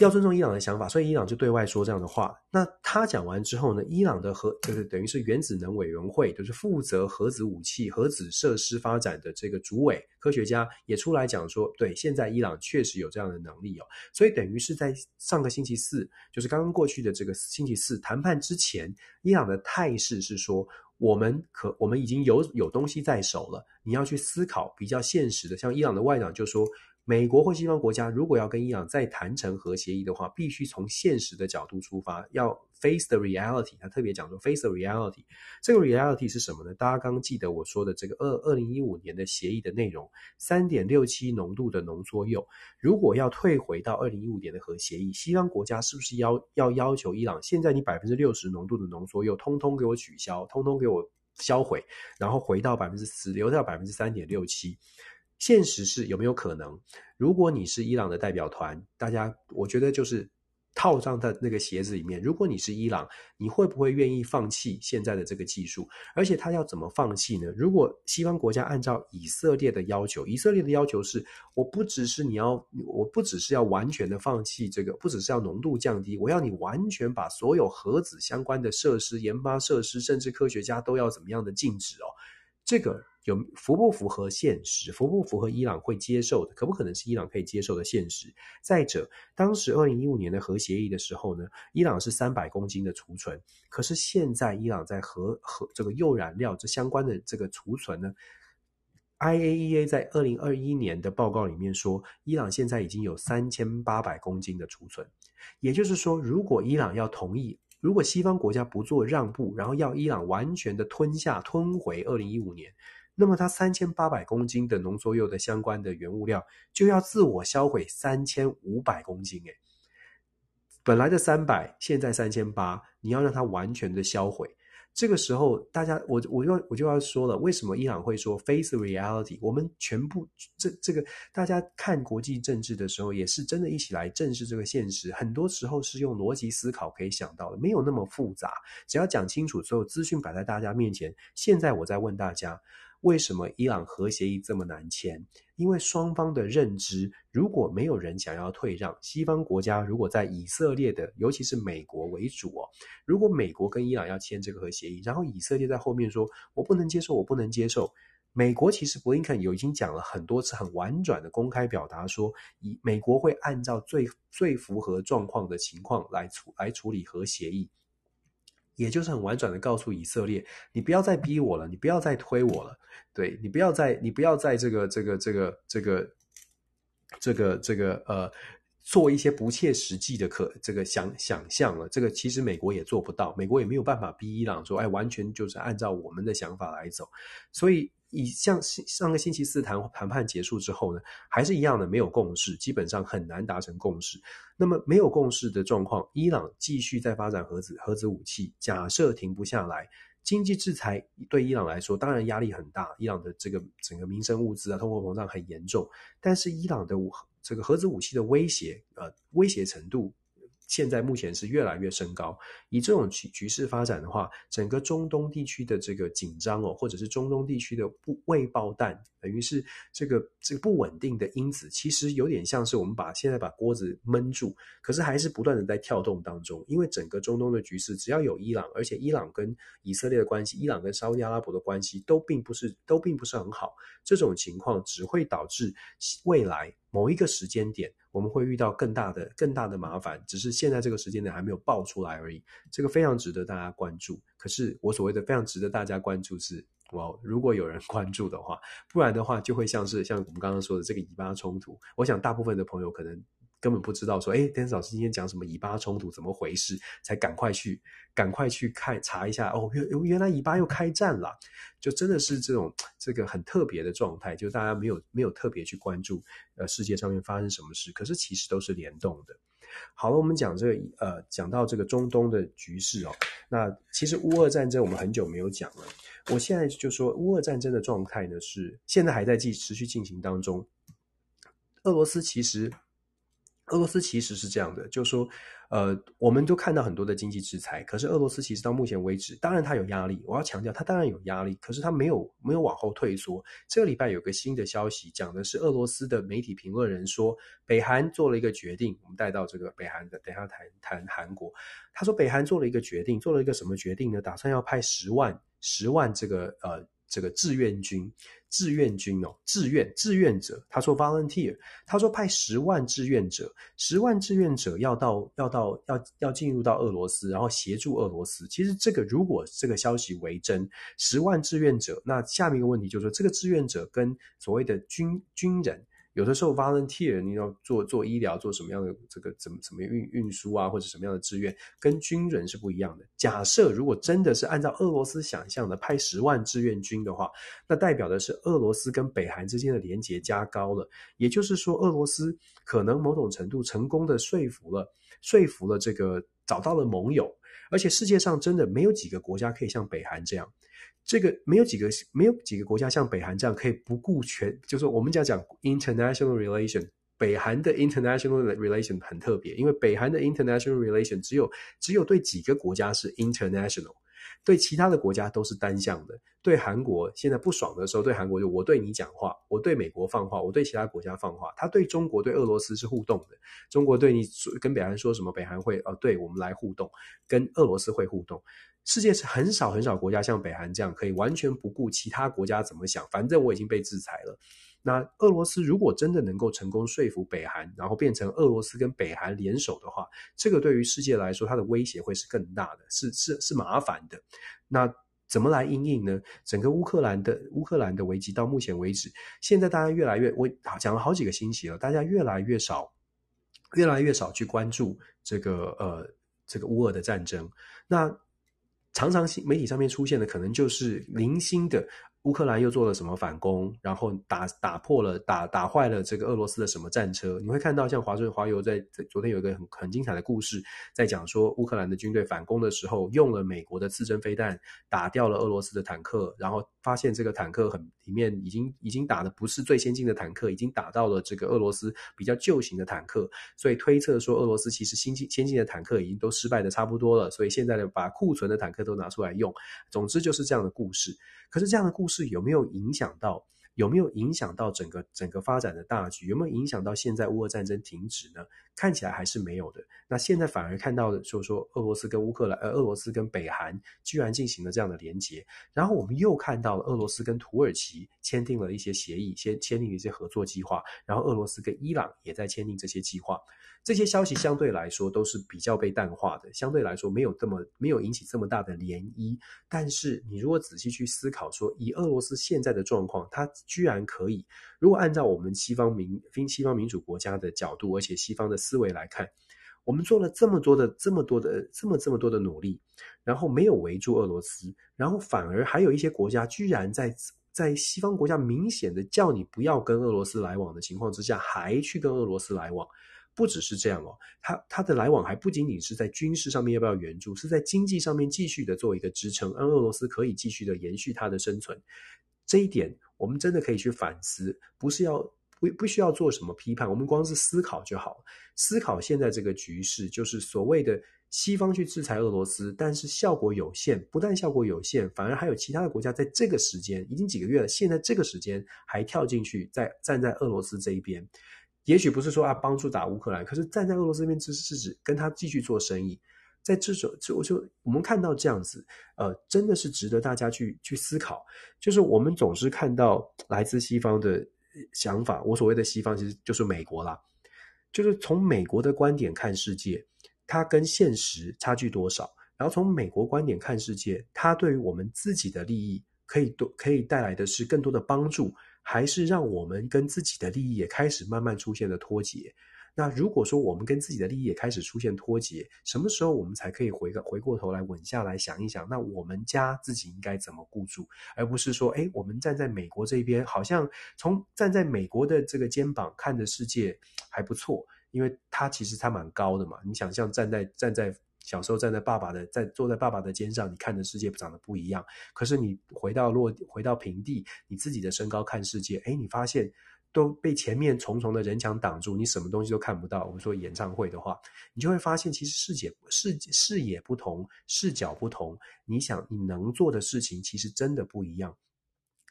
要尊重伊朗的想法，所以伊朗就对外说这样的话。那他讲完之后呢，伊朗的核就是等于是原子能委员会，就是负责核子武器、核子设施发展的这个主委科学家也出来讲说，对，现在伊朗确实有这样的能力哦。所以等于是在上个星期四，就是刚刚过去的这个星期四谈判之前，伊朗的态势是说，我们可我们已经有有东西在手了，你要去思考比较现实的，像伊朗的外长就说。美国或西方国家如果要跟伊朗再谈成核协议的话，必须从现实的角度出发，要 face the reality。他特别讲说 face the reality，这个 reality 是什么呢？大家刚记得我说的这个二二零一五年的协议的内容，三点六七浓度的浓缩铀，如果要退回到二零一五年的核协议，西方国家是不是要要要求伊朗，现在你百分之六十浓度的浓缩铀，通通给我取消，通通给我销毁，然后回到百分之十，留到百分之三点六七？现实是有没有可能？如果你是伊朗的代表团，大家我觉得就是套上的那个鞋子里面。如果你是伊朗，你会不会愿意放弃现在的这个技术？而且他要怎么放弃呢？如果西方国家按照以色列的要求，以色列的要求是，我不只是你要，我不只是要完全的放弃这个，不只是要浓度降低，我要你完全把所有核子相关的设施、研发设施，甚至科学家都要怎么样的禁止哦？这个。有符不符合现实？符不符合伊朗会接受的？可不可能是伊朗可以接受的现实？再者，当时二零一五年的核协议的时候呢，伊朗是三百公斤的储存，可是现在伊朗在核核这个铀燃料这相关的这个储存呢，IAEA 在二零二一年的报告里面说，伊朗现在已经有三千八百公斤的储存。也就是说，如果伊朗要同意，如果西方国家不做让步，然后要伊朗完全的吞下吞回二零一五年。那么它三千八百公斤的浓缩铀的相关的原物料就要自我销毁三千五百公斤，诶，本来的三百，现在三千八，你要让它完全的销毁。这个时候，大家我我就我就要说了，为什么伊朗会说 face reality？我们全部这这个大家看国际政治的时候，也是真的一起来正视这个现实。很多时候是用逻辑思考可以想到的，没有那么复杂。只要讲清楚，所有资讯摆在大家面前。现在我在问大家。为什么伊朗核协议这么难签？因为双方的认知，如果没有人想要退让，西方国家如果在以色列的，尤其是美国为主哦，如果美国跟伊朗要签这个核协议，然后以色列在后面说“我不能接受，我不能接受”，美国其实布林肯有已经讲了很多次，很婉转的公开表达说，以美国会按照最最符合状况的情况来处来处理核协议。也就是很婉转的告诉以色列，你不要再逼我了，你不要再推我了，对，你不要再，你不要再这个这个这个这个这个这个呃，做一些不切实际的可这个想想象了。这个其实美国也做不到，美国也没有办法逼伊朗说，哎，完全就是按照我们的想法来走，所以。以像上个星期四谈谈判结束之后呢，还是一样的没有共识，基本上很难达成共识。那么没有共识的状况，伊朗继续在发展核子核子武器，假设停不下来，经济制裁对伊朗来说当然压力很大，伊朗的这个整个民生物资啊，通货膨胀很严重。但是伊朗的这个核子武器的威胁，呃，威胁程度。现在目前是越来越升高，以这种局局势发展的话，整个中东地区的这个紧张哦，或者是中东地区的不未爆弹，等于是这个这个不稳定的因子，其实有点像是我们把现在把锅子闷住，可是还是不断的在跳动当中，因为整个中东的局势，只要有伊朗，而且伊朗跟以色列的关系，伊朗跟沙乌地阿拉伯的关系都并不是都并不是很好，这种情况只会导致未来某一个时间点。我们会遇到更大的、更大的麻烦，只是现在这个时间点还没有爆出来而已。这个非常值得大家关注。可是我所谓的非常值得大家关注是，哇，如果有人 关注的话，不然的话就会像是像我们刚刚说的这个以巴冲突。我想大部分的朋友可能。根本不知道说，哎，Dennis 老师今天讲什么以巴冲突怎么回事，才赶快去赶快去看查一下哦，原原来以巴又开战了，就真的是这种这个很特别的状态，就大家没有没有特别去关注呃世界上面发生什么事，可是其实都是联动的。好了，我们讲这个呃讲到这个中东的局势哦，那其实乌俄战争我们很久没有讲了，我现在就说乌俄战争的状态呢是现在还在继持续进行当中，俄罗斯其实。俄罗斯其实是这样的，就是说，呃，我们都看到很多的经济制裁，可是俄罗斯其实到目前为止，当然它有压力，我要强调，它当然有压力，可是它没有没有往后退缩。这个礼拜有个新的消息，讲的是俄罗斯的媒体评论人说，北韩做了一个决定，我们带到这个北韩的，等一下谈谈韩国。他说，北韩做了一个决定，做了一个什么决定呢？打算要派十万十万这个呃。这个志愿军，志愿军哦，志愿志愿者，他说 volunteer，他说派十万志愿者，十万志愿者要到要到要要进入到俄罗斯，然后协助俄罗斯。其实这个如果这个消息为真，十万志愿者，那下面一个问题就是说，这个志愿者跟所谓的军军人有的时候 volunteer 你要做做医疗，做什么样的这个怎么怎么运运输啊，或者什么样的志愿，跟军人是不一样的。假设如果真的是按照俄罗斯想象的派十万志愿军的话，那代表的是俄罗斯跟北韩之间的连结加高了，也就是说，俄罗斯可能某种程度成功的说服了说服了这个找到了盟友，而且世界上真的没有几个国家可以像北韩这样。这个没有几个没有几个国家像北韩这样可以不顾全，就是我们讲讲 international relation，北韩的 international relation 很特别，因为北韩的 international relation 只有只有对几个国家是 international，对其他的国家都是单向的。对韩国现在不爽的时候，对韩国就我对你讲话，我对美国放话，我对其他国家放话。他对中国对俄罗斯是互动的，中国对你跟北韩说什么，北韩会哦，对我们来互动，跟俄罗斯会互动。世界是很少很少国家像北韩这样可以完全不顾其他国家怎么想，反正我已经被制裁了。那俄罗斯如果真的能够成功说服北韩，然后变成俄罗斯跟北韩联手的话，这个对于世界来说，它的威胁会是更大的，是是是麻烦的。那怎么来因应呢？整个乌克兰的乌克兰的危机到目前为止，现在大家越来越我讲了好几个星期了，大家越来越少越来越少去关注这个呃这个乌俄的战争。那常常新媒体上面出现的，可能就是零星的。乌克兰又做了什么反攻？然后打打破了、打打坏了这个俄罗斯的什么战车？你会看到像华顺华油在昨天有一个很很精彩的故事，在讲说乌克兰的军队反攻的时候，用了美国的刺针飞弹打掉了俄罗斯的坦克，然后发现这个坦克很里面已经已经打的不是最先进的坦克，已经打到了这个俄罗斯比较旧型的坦克，所以推测说俄罗斯其实新进先进的坦克已经都失败的差不多了，所以现在呢把库存的坦克都拿出来用。总之就是这样的故事。可是这样的故事有没有影响到？有没有影响到整个整个发展的大局？有没有影响到现在乌俄战争停止呢？看起来还是没有的。那现在反而看到的就是说，俄罗斯跟乌克兰，呃，俄罗斯跟北韩居然进行了这样的连结。然后我们又看到了俄罗斯跟土耳其签订了一些协议，先签订了一些合作计划。然后俄罗斯跟伊朗也在签订这些计划。这些消息相对来说都是比较被淡化的，相对来说没有这么没有引起这么大的涟漪。但是你如果仔细去思考说，以俄罗斯现在的状况，它居然可以，如果按照我们西方民非、西方民主国家的角度，而且西方的思维来看，我们做了这么多的、这么多的、这么这么多的努力，然后没有围住俄罗斯，然后反而还有一些国家居然在在西方国家明显的叫你不要跟俄罗斯来往的情况之下，还去跟俄罗斯来往。不只是这样哦，他他的来往还不仅仅是在军事上面要不要援助，是在经济上面继续的做一个支撑，让俄罗斯可以继续的延续它的生存。这一点我们真的可以去反思，不是要不不需要做什么批判，我们光是思考就好。思考现在这个局势，就是所谓的西方去制裁俄罗斯，但是效果有限，不但效果有限，反而还有其他的国家在这个时间已经几个月了，现在这个时间还跳进去，在站在俄罗斯这一边。也许不是说啊帮助打乌克兰，可是站在俄罗斯这边，只是指跟他继续做生意。在这种就就我们看到这样子，呃，真的是值得大家去去思考。就是我们总是看到来自西方的想法，我所谓的西方其实就是美国啦。就是从美国的观点看世界，它跟现实差距多少？然后从美国观点看世界，它对于我们自己的利益可以多可以带来的是更多的帮助。还是让我们跟自己的利益也开始慢慢出现了脱节。那如果说我们跟自己的利益也开始出现脱节，什么时候我们才可以回个回过头来稳下来想一想，那我们家自己应该怎么顾住，而不是说，诶，我们站在美国这边，好像从站在美国的这个肩膀看的世界还不错，因为他其实他蛮高的嘛。你想象站在站在。小时候站在爸爸的，在坐在爸爸的肩上，你看的世界长得不一样。可是你回到落回到平地，你自己的身高看世界，诶，你发现都被前面重重的人墙挡住，你什么东西都看不到。我们说演唱会的话，你就会发现，其实视界视视野不同，视角不同，你想你能做的事情，其实真的不一样。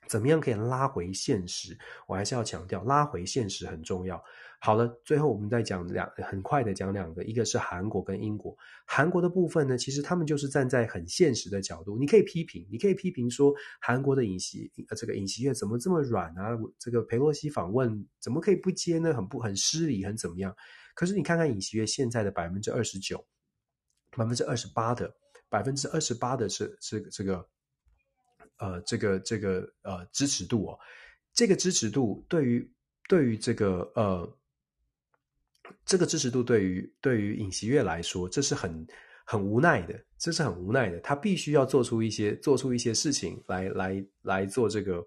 怎么样可以拉回现实？我还是要强调，拉回现实很重要。好了，最后我们再讲两，很快的讲两个，一个是韩国跟英国。韩国的部分呢，其实他们就是站在很现实的角度，你可以批评，你可以批评说韩国的尹锡呃这个尹锡悦怎么这么软啊？这个裴洛西访问怎么可以不接呢？很不很失礼，很怎么样？可是你看看尹锡悦现在的百分之二十九，百分之二十八的百分之二十八的是是这个呃这个这个呃支持度哦，这个支持度对于。对于这个呃，这个支持度对于对于尹锡悦来说，这是很很无奈的，这是很无奈的。他必须要做出一些做出一些事情来来来做这个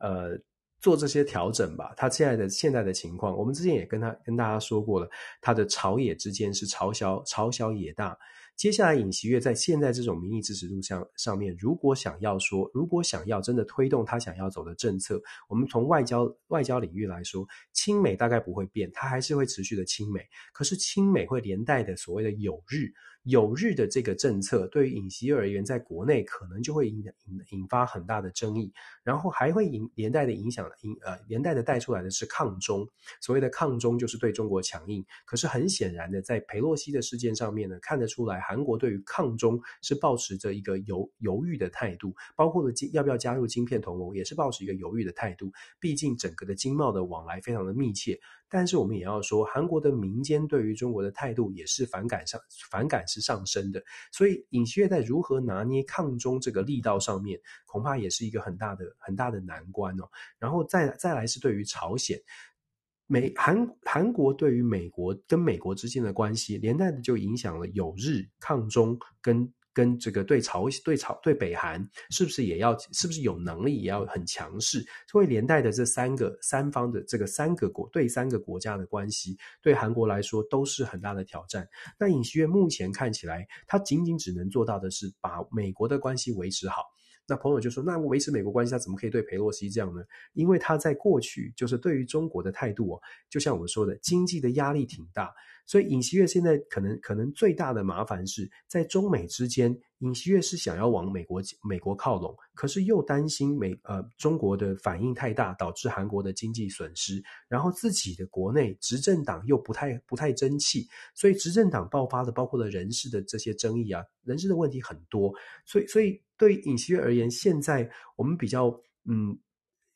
呃做这些调整吧。他现在的现在的情况，我们之前也跟他跟大家说过了，他的朝野之间是朝小朝小野大。接下来，尹锡悦在现在这种民意支持度上上面，如果想要说，如果想要真的推动他想要走的政策，我们从外交外交领域来说，亲美大概不会变，他还是会持续的亲美。可是亲美会连带的所谓的友日。有日的这个政策对于尹锡悦而言，在国内可能就会引引引发很大的争议，然后还会引连带的影响，引呃连带的带出来的是抗中。所谓的抗中就是对中国强硬。可是很显然的，在裴洛西的事件上面呢，看得出来韩国对于抗中是抱持着一个犹犹豫的态度，包括了要不要加入晶片同盟，也是抱持一个犹豫的态度。毕竟整个的经贸的往来非常的密切。但是我们也要说，韩国的民间对于中国的态度也是反感上反感是上升的，所以尹锡悦在如何拿捏抗中这个力道上面，恐怕也是一个很大的很大的难关哦。然后再再来是对于朝鲜，美韩韩国对于美国跟美国之间的关系，连带的就影响了友日抗中跟。跟这个对朝对朝对北韩是不是也要是不是有能力也要很强势？所以连带的这三个三方的这个三个国对三个国家的关系，对韩国来说都是很大的挑战。那尹锡悦目前看起来，他仅仅只能做到的是把美国的关系维持好。那朋友就说：“那维持美国关系，他怎么可以对裴洛西这样呢？因为他在过去就是对于中国的态度哦，就像我们说的，经济的压力挺大。”所以尹锡悦现在可能可能最大的麻烦是在中美之间，尹锡悦是想要往美国美国靠拢，可是又担心美呃中国的反应太大，导致韩国的经济损失，然后自己的国内执政党又不太不太争气，所以执政党爆发的包括了人事的这些争议啊，人事的问题很多，所以所以对于尹锡悦而言，现在我们比较嗯，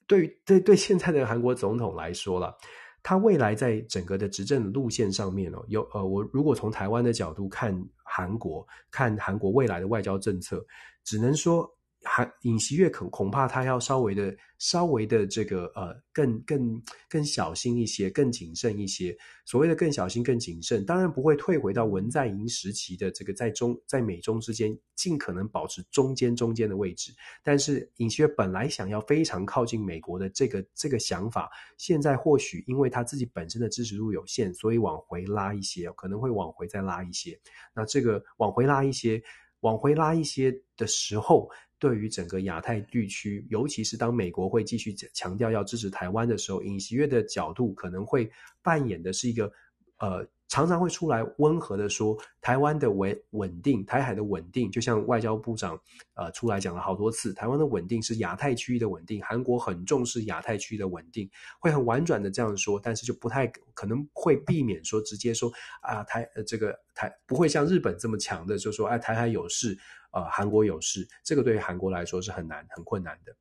对对对现在的韩国总统来说了。他未来在整个的执政路线上面哦，有呃，我如果从台湾的角度看韩国，看韩国未来的外交政策，只能说。还尹锡悦恐恐怕他要稍微的稍微的这个呃更更更小心一些，更谨慎一些。所谓的更小心、更谨慎，当然不会退回到文在寅时期的这个在中在美中之间尽可能保持中间中间的位置。但是尹锡悦本来想要非常靠近美国的这个这个想法，现在或许因为他自己本身的支持度有限，所以往回拉一些，可能会往回再拉一些。那这个往回拉一些，往回拉一些的时候。对于整个亚太地区，尤其是当美国会继续强调要支持台湾的时候，尹锡悦的角度可能会扮演的是一个，呃，常常会出来温和的说台湾的稳稳定，台海的稳定，就像外交部长呃出来讲了好多次，台湾的稳定是亚太区域的稳定，韩国很重视亚太区域的稳定，会很婉转的这样说，但是就不太可能会避免说直接说啊台呃这个台不会像日本这么强的就说哎台海有事。呃，韩国有事，这个对于韩国来说是很难、很困难的。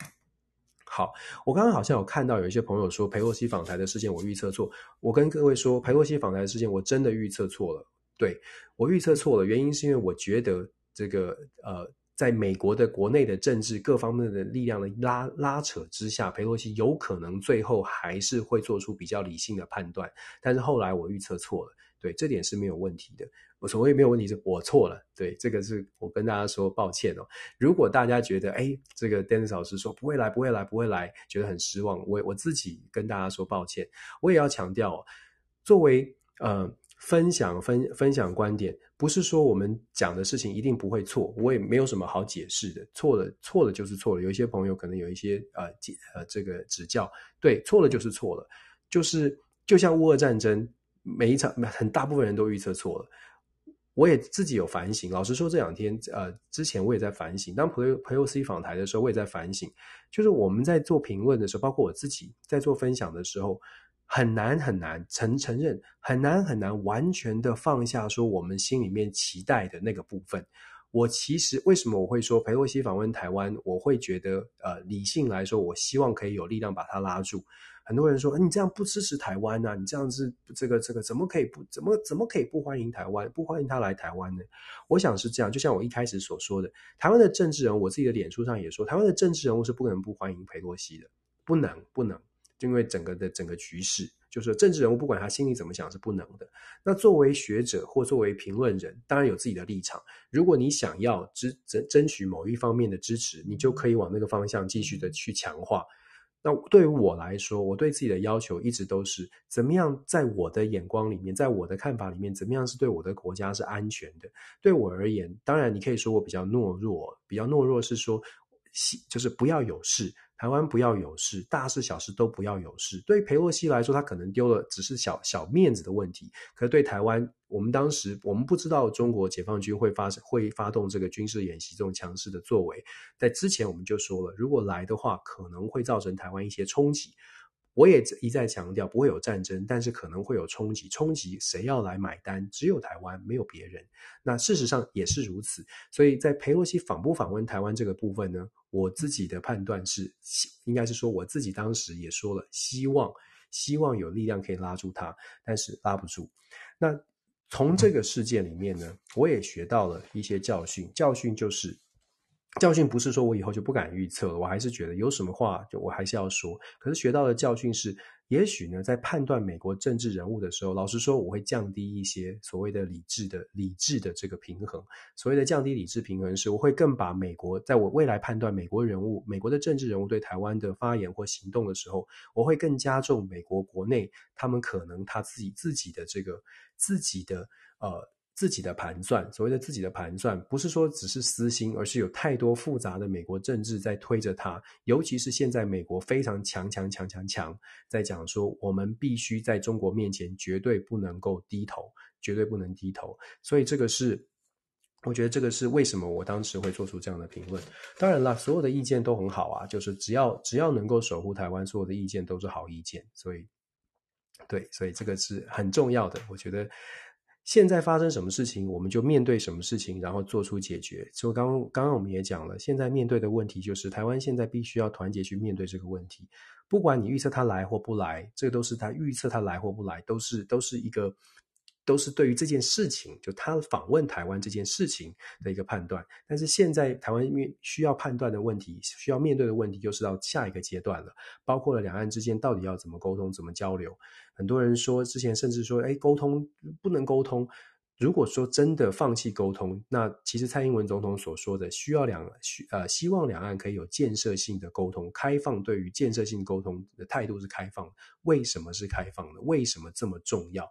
好，我刚刚好像有看到有一些朋友说裴洛西访台的事件我预测错，我跟各位说裴洛西访台的事件我真的预测错了。对，我预测错了，原因是因为我觉得这个呃，在美国的国内的政治各方面的力量的拉拉扯之下，裴洛西有可能最后还是会做出比较理性的判断，但是后来我预测错了。对，这点是没有问题的。我所谓没有问题是我错了。对，这个是我跟大家说抱歉哦。如果大家觉得，哎，这个 Dennis 老师说不会来，不会来，不会来，觉得很失望，我我自己跟大家说抱歉。我也要强调哦，作为呃分享分分享观点，不是说我们讲的事情一定不会错，我也没有什么好解释的。错了，错了就是错了。有一些朋友可能有一些呃呃这个指教，对，错了就是错了，就是就像乌俄战争。每一场，很大部分人都预测错了。我也自己有反省。老实说，这两天，呃，之前我也在反省。当裴裴洛西访台的时候，我也在反省。就是我们在做评论的时候，包括我自己在做分享的时候，很难很难承承认，很难很难完全的放下说我们心里面期待的那个部分。我其实为什么我会说裴洛西访问台湾，我会觉得，呃，理性来说，我希望可以有力量把它拉住。很多人说，你这样不支持台湾啊？你这样子，这个这个怎么可以不怎么怎么可以不欢迎台湾，不欢迎他来台湾呢？我想是这样，就像我一开始所说的，台湾的政治人，我自己的脸书上也说，台湾的政治人物是不可能不欢迎裴洛西的，不能不能。就因为整个的整个局势，就是政治人物不管他心里怎么想是不能的。那作为学者或作为评论人，当然有自己的立场。如果你想要支争争取某一方面的支持，你就可以往那个方向继续的去强化。那对于我来说，我对自己的要求一直都是怎么样，在我的眼光里面，在我的看法里面，怎么样是对我的国家是安全的？对我而言，当然你可以说我比较懦弱，比较懦弱是说，就是不要有事。台湾不要有事，大事小事都不要有事。对于裴洛西来说，他可能丢了只是小小面子的问题。可是对台湾，我们当时我们不知道中国解放军会发生会发动这个军事演习这种强势的作为。在之前我们就说了，如果来的话，可能会造成台湾一些冲击。我也一再强调，不会有战争，但是可能会有冲击。冲击谁要来买单？只有台湾，没有别人。那事实上也是如此。所以在裴洛西访不访问台湾这个部分呢，我自己的判断是，应该是说我自己当时也说了，希望希望有力量可以拉住他，但是拉不住。那从这个事件里面呢，我也学到了一些教训，教训就是。教训不是说我以后就不敢预测了，我还是觉得有什么话就我还是要说。可是学到的教训是，也许呢，在判断美国政治人物的时候，老实说，我会降低一些所谓的理智的理智的这个平衡。所谓的降低理智平衡，是我会更把美国在我未来判断美国人物、美国的政治人物对台湾的发言或行动的时候，我会更加重美国国内他们可能他自己自己的这个自己的呃。自己的盘算，所谓的自己的盘算，不是说只是私心，而是有太多复杂的美国政治在推着他。尤其是现在美国非常强强强强强，在讲说我们必须在中国面前绝对不能够低头，绝对不能低头。所以这个是，我觉得这个是为什么我当时会做出这样的评论。当然了，所有的意见都很好啊，就是只要只要能够守护台湾，所有的意见都是好意见。所以，对，所以这个是很重要的，我觉得。现在发生什么事情，我们就面对什么事情，然后做出解决。所以刚刚刚我们也讲了，现在面对的问题就是台湾现在必须要团结去面对这个问题。不管你预测他来或不来，这都是他预测他来或不来，都是都是一个。都是对于这件事情，就他访问台湾这件事情的一个判断。但是现在台湾面需要判断的问题，需要面对的问题，就是到下一个阶段了，包括了两岸之间到底要怎么沟通、怎么交流。很多人说，之前甚至说，哎，沟通不能沟通。如果说真的放弃沟通，那其实蔡英文总统所说的需要两需呃希望两岸可以有建设性的沟通、开放，对于建设性沟通的态度是开放。为什么是开放的？为什么这么重要？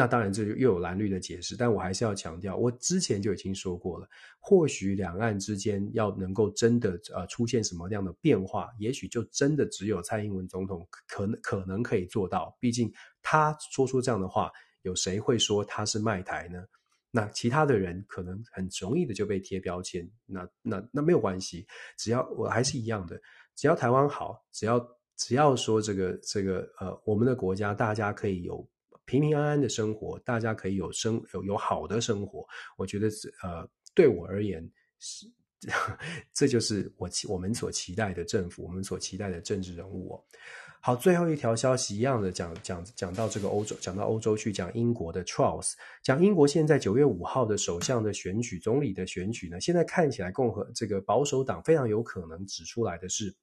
那当然，这就又有蓝绿的解释，但我还是要强调，我之前就已经说过了，或许两岸之间要能够真的呃出现什么样的变化，也许就真的只有蔡英文总统可能可能可以做到。毕竟他说出这样的话，有谁会说他是卖台呢？那其他的人可能很容易的就被贴标签。那那那没有关系，只要我还是一样的，只要台湾好，只要只要说这个这个呃我们的国家大家可以有。平平安安的生活，大家可以有生有有好的生活。我觉得，呃，对我而言是，这就是我期我们所期待的政府，我们所期待的政治人物哦。好，最后一条消息一样的讲讲讲到这个欧洲，讲到欧洲去讲英国的 Truss，讲英国现在九月五号的首相的选举，总理的选举呢，现在看起来共和这个保守党非常有可能指出来的是。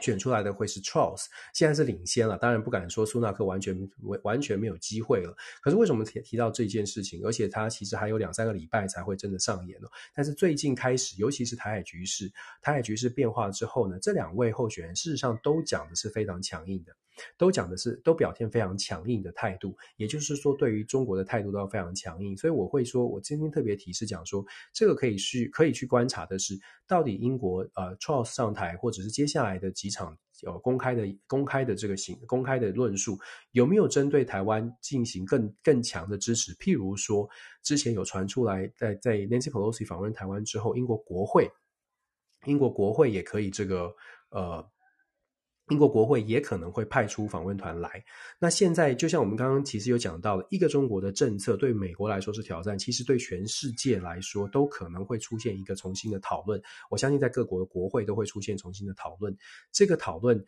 选出来的会是 Charles，现在是领先了。当然不敢说苏纳克完全完完全没有机会了。可是为什么提提到这件事情？而且他其实还有两三个礼拜才会真的上演呢？但是最近开始，尤其是台海局势，台海局势变化之后呢，这两位候选人事实上都讲的是非常强硬的。都讲的是，都表现非常强硬的态度，也就是说，对于中国的态度都要非常强硬。所以我会说，我今天特别提示讲说，这个可以去可以去观察的是，到底英国呃 Truss 上台，或者是接下来的几场呃公开的公开的这个行公开的论述，有没有针对台湾进行更更强的支持？譬如说，之前有传出来，在在 Nancy Pelosi 访问台湾之后，英国国会，英国国会也可以这个呃。英国国会也可能会派出访问团来。那现在就像我们刚刚其实有讲到的，一个中国的政策对美国来说是挑战，其实对全世界来说都可能会出现一个重新的讨论。我相信在各国的国会都会出现重新的讨论。这个讨论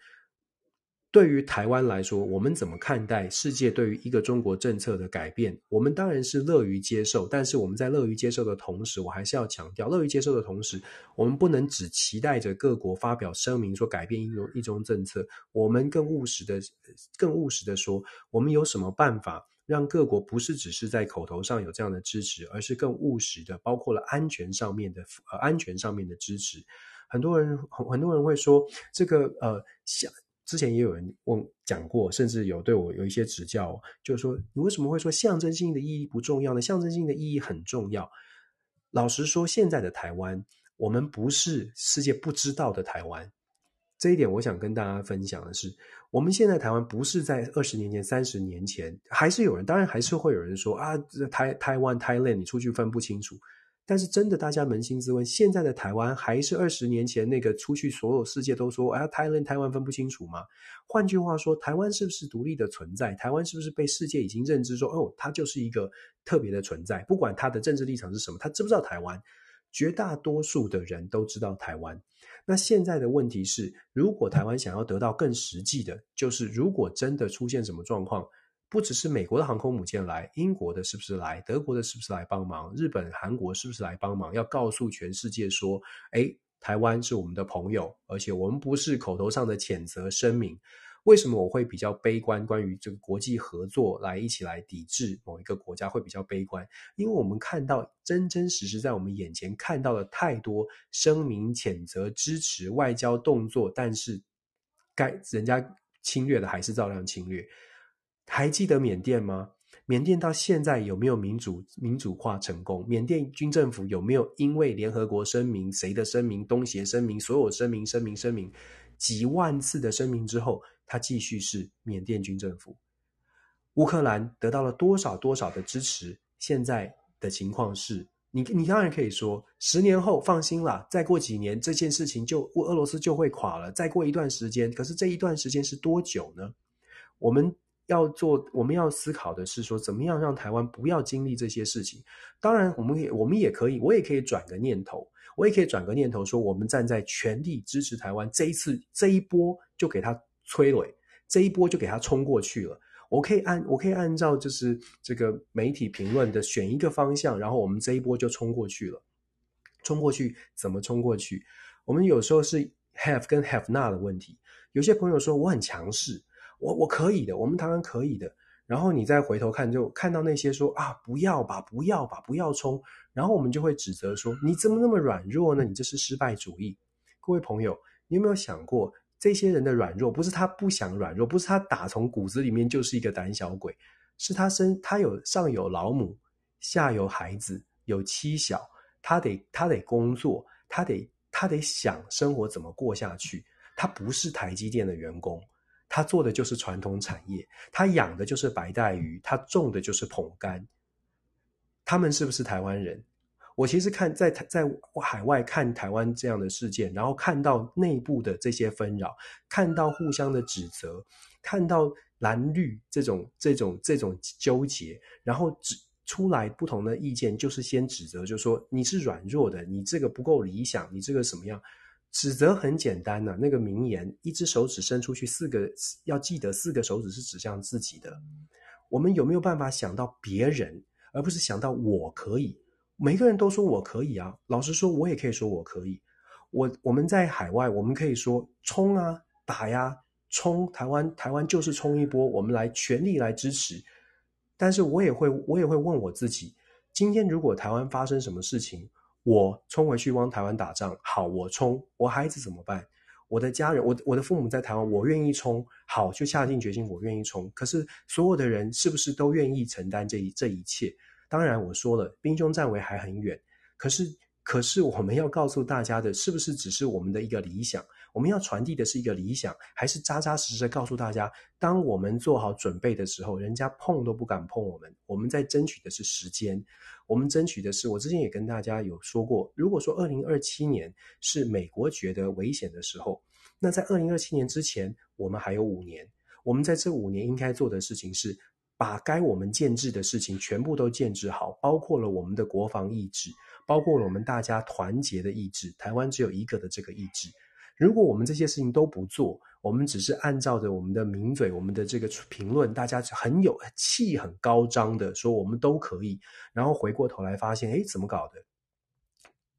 对于台湾来说，我们怎么看待世界对于一个中国政策的改变？我们当然是乐于接受，但是我们在乐于接受的同时，我还是要强调，乐于接受的同时，我们不能只期待着各国发表声明说改变一种一中政策，我们更务实的、更务实的说，我们有什么办法让各国不是只是在口头上有这样的支持，而是更务实的，包括了安全上面的呃安全上面的支持。很多人很很多人会说这个呃想。之前也有人问讲过，甚至有对我有一些指教，就是说你为什么会说象征性的意义不重要呢？象征性的意义很重要。老实说，现在的台湾，我们不是世界不知道的台湾。这一点，我想跟大家分享的是，我们现在台湾不是在二十年前、三十年前，还是有人，当然还是会有人说啊，台台湾、Thailand，你出去分不清楚。但是真的，大家扪心自问，现在的台湾还是二十年前那个出去所有世界都说啊，台湾台湾分不清楚吗？换句话说，台湾是不是独立的存在？台湾是不是被世界已经认知说，哦，它就是一个特别的存在？不管它的政治立场是什么，他知不知道台湾？绝大多数的人都知道台湾。那现在的问题是，如果台湾想要得到更实际的，就是如果真的出现什么状况？不只是美国的航空母舰来，英国的是不是来？德国的是不是来帮忙？日本、韩国是不是来帮忙？要告诉全世界说，诶，台湾是我们的朋友，而且我们不是口头上的谴责声明。为什么我会比较悲观？关于这个国际合作来一起来抵制某一个国家会比较悲观，因为我们看到真真实实在我们眼前看到了太多声明谴责、支持外交动作，但是该人家侵略的还是照样侵略。还记得缅甸吗？缅甸到现在有没有民主民主化成功？缅甸军政府有没有因为联合国声明、谁的声明、东协声明、所有声明、声明、声明几万次的声明之后，他继续是缅甸军政府？乌克兰得到了多少多少的支持？现在的情况是，你你当然可以说，十年后放心啦，再过几年这件事情就俄罗斯就会垮了。再过一段时间，可是这一段时间是多久呢？我们。要做，我们要思考的是说，怎么样让台湾不要经历这些事情。当然，我们也我们也可以，我也可以转个念头，我也可以转个念头说，我们站在全力支持台湾，这一次这一波就给他摧毁，这一波就给他冲过去了。我可以按我可以按照就是这个媒体评论的选一个方向，然后我们这一波就冲过去了。冲过去怎么冲过去？我们有时候是 have 跟 have not 的问题。有些朋友说我很强势。我我可以的，我们台湾可以的。然后你再回头看，就看到那些说啊，不要吧，不要吧，不要冲。然后我们就会指责说，你怎么那么软弱呢？你这是失败主义。各位朋友，你有没有想过，这些人的软弱不是他不想软弱，不是他打从骨子里面就是一个胆小鬼，是他生他有上有老母，下有孩子，有妻小，他得他得工作，他得他得想生活怎么过下去。他不是台积电的员工。他做的就是传统产业，他养的就是白带鱼，他种的就是捧柑。他们是不是台湾人？我其实看在在海外看台湾这样的事件，然后看到内部的这些纷扰，看到互相的指责，看到蓝绿这种这种这种纠结，然后指出来不同的意见，就是先指责，就说你是软弱的，你这个不够理想，你这个什么样？指责很简单呐、那个名言，一只手指伸出去，四个要记得四个手指是指向自己的。我们有没有办法想到别人，而不是想到我可以？每个人都说我可以啊，老实说，我也可以说我可以。我我们在海外，我们可以说冲啊，打呀，冲！台湾台湾就是冲一波，我们来全力来支持。但是我也会我也会问我自己，今天如果台湾发生什么事情？我冲回去帮台湾打仗，好，我冲，我孩子怎么办？我的家人，我我的父母在台湾，我愿意冲，好，就下定决心，我愿意冲。可是所有的人是不是都愿意承担这一这一切？当然，我说了，兵凶战危还很远。可是，可是我们要告诉大家的，是不是只是我们的一个理想？我们要传递的是一个理想，还是扎扎实实告诉大家，当我们做好准备的时候，人家碰都不敢碰我们。我们在争取的是时间。我们争取的是，我之前也跟大家有说过，如果说二零二七年是美国觉得危险的时候，那在二零二七年之前，我们还有五年。我们在这五年应该做的事情是，把该我们建制的事情全部都建制好，包括了我们的国防意志，包括了我们大家团结的意志。台湾只有一个的这个意志，如果我们这些事情都不做，我们只是按照着我们的名嘴、我们的这个评论，大家很有气、很高涨的说我们都可以，然后回过头来发现，哎，怎么搞的？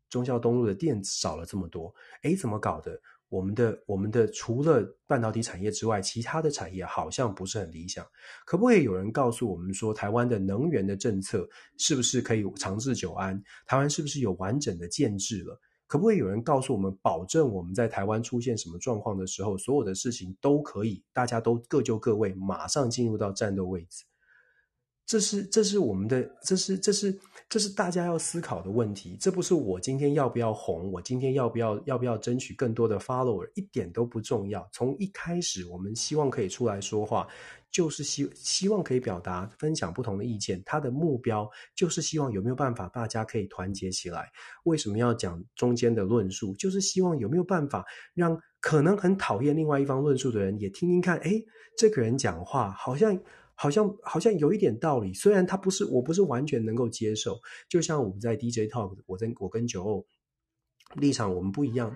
忠孝东路的店少了这么多，哎，怎么搞的？我们的我们的除了半导体产业之外，其他的产业好像不是很理想。可不可以有人告诉我们说，台湾的能源的政策是不是可以长治久安？台湾是不是有完整的建制了？可不可以有人告诉我们，保证我们在台湾出现什么状况的时候，所有的事情都可以，大家都各就各位，马上进入到战斗位置？这是这是我们的，这是这是这是大家要思考的问题。这不是我今天要不要红，我今天要不要要不要争取更多的 follower，一点都不重要。从一开始，我们希望可以出来说话。就是希希望可以表达、分享不同的意见，他的目标就是希望有没有办法大家可以团结起来。为什么要讲中间的论述？就是希望有没有办法让可能很讨厌另外一方论述的人也听听看，诶，这个人讲话好像好像好像有一点道理，虽然他不是，我不是完全能够接受。就像我们在 DJ Talk，我跟我跟九欧立场我们不一样。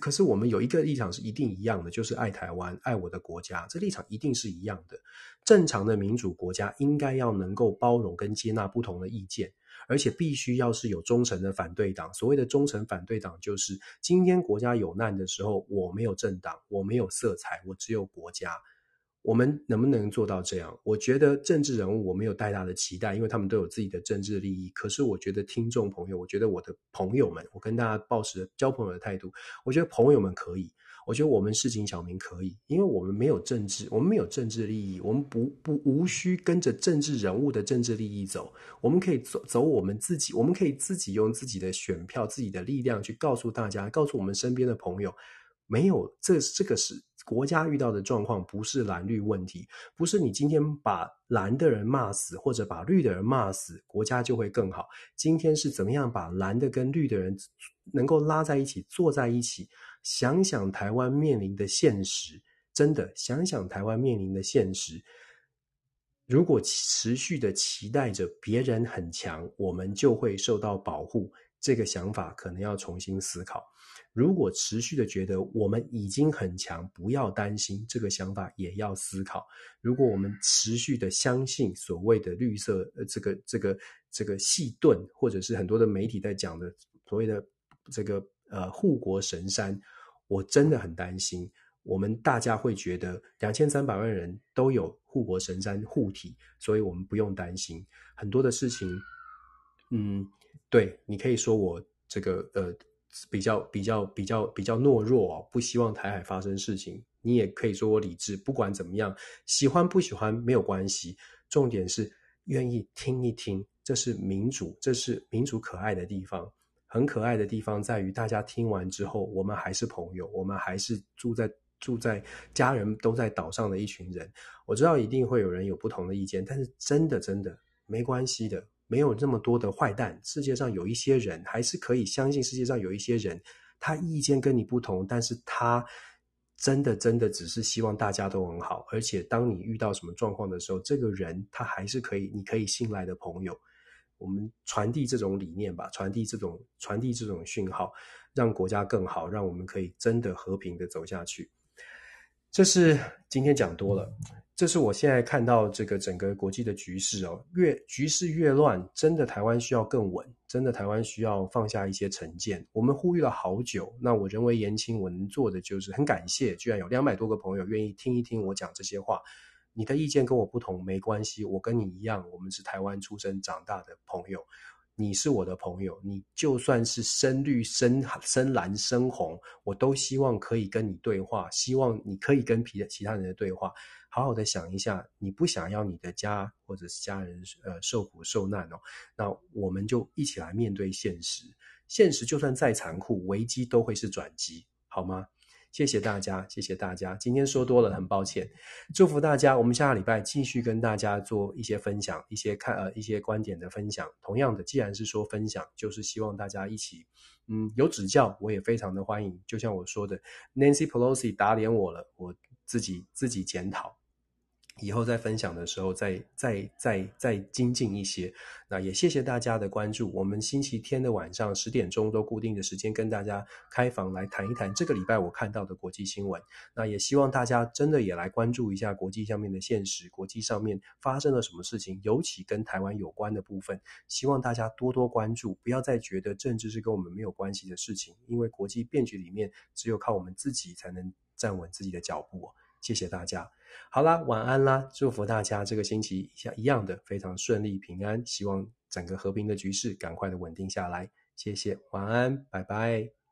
可是我们有一个立场是一定一样的，就是爱台湾、爱我的国家，这立场一定是一样的。正常的民主国家应该要能够包容跟接纳不同的意见，而且必须要是有忠诚的反对党。所谓的忠诚反对党，就是今天国家有难的时候，我没有政党，我没有色彩，我只有国家。我们能不能做到这样？我觉得政治人物我没有太大的期待，因为他们都有自己的政治利益。可是我觉得听众朋友，我觉得我的朋友们，我跟大家抱持交朋友的态度，我觉得朋友们可以，我觉得我们市井小民可以，因为我们没有政治，我们没有政治利益，我们不不无需跟着政治人物的政治利益走，我们可以走走我们自己，我们可以自己用自己的选票、自己的力量去告诉大家，告诉我们身边的朋友，没有这这个是。国家遇到的状况不是蓝绿问题，不是你今天把蓝的人骂死，或者把绿的人骂死，国家就会更好。今天是怎么样把蓝的跟绿的人能够拉在一起，坐在一起，想想台湾面临的现实，真的想想台湾面临的现实。如果持续的期待着别人很强，我们就会受到保护，这个想法可能要重新思考。如果持续的觉得我们已经很强，不要担心，这个想法也要思考。如果我们持续的相信所谓的绿色，呃，这个这个这个细盾，或者是很多的媒体在讲的所谓的这个呃护国神山，我真的很担心。我们大家会觉得两千三百万人都有护国神山护体，所以我们不用担心很多的事情。嗯，对，你可以说我这个呃。比较比较比较比较懦弱哦，不希望台海发生事情。你也可以说我理智，不管怎么样，喜欢不喜欢没有关系。重点是愿意听一听，这是民主，这是民主可爱的地方。很可爱的地方在于，大家听完之后，我们还是朋友，我们还是住在住在家人都在岛上的一群人。我知道一定会有人有不同的意见，但是真的真的没关系的。没有这么多的坏蛋，世界上有一些人还是可以相信，世界上有一些人，他意见跟你不同，但是他真的真的只是希望大家都很好。而且当你遇到什么状况的时候，这个人他还是可以，你可以信赖的朋友。我们传递这种理念吧，传递这种传递这种讯号，让国家更好，让我们可以真的和平的走下去。这是今天讲多了。这是我现在看到这个整个国际的局势哦，越局势越乱，真的台湾需要更稳，真的台湾需要放下一些成见。我们呼吁了好久，那我人微言轻，我能做的就是很感谢，居然有两百多个朋友愿意听一听我讲这些话。你的意见跟我不同没关系，我跟你一样，我们是台湾出生长大的朋友。你是我的朋友，你就算是深绿、深深蓝、深红，我都希望可以跟你对话，希望你可以跟其其他人的对话。好好的想一下，你不想要你的家或者是家人呃受苦受难哦，那我们就一起来面对现实。现实就算再残酷，危机都会是转机，好吗？谢谢大家，谢谢大家。今天说多了，很抱歉。祝福大家，我们下个礼拜继续跟大家做一些分享，一些看呃一些观点的分享。同样的，既然是说分享，就是希望大家一起，嗯，有指教，我也非常的欢迎。就像我说的，Nancy Pelosi 打脸我了，我自己自己检讨。以后在分享的时候再再再再精进一些。那也谢谢大家的关注。我们星期天的晚上十点钟都固定的时间跟大家开房来谈一谈这个礼拜我看到的国际新闻。那也希望大家真的也来关注一下国际上面的现实，国际上面发生了什么事情，尤其跟台湾有关的部分，希望大家多多关注，不要再觉得政治是跟我们没有关系的事情，因为国际变局里面只有靠我们自己才能站稳自己的脚步。谢谢大家。好啦，晚安啦！祝福大家这个星期像一样的非常顺利平安，希望整个和平的局势赶快的稳定下来。谢谢，晚安，拜拜。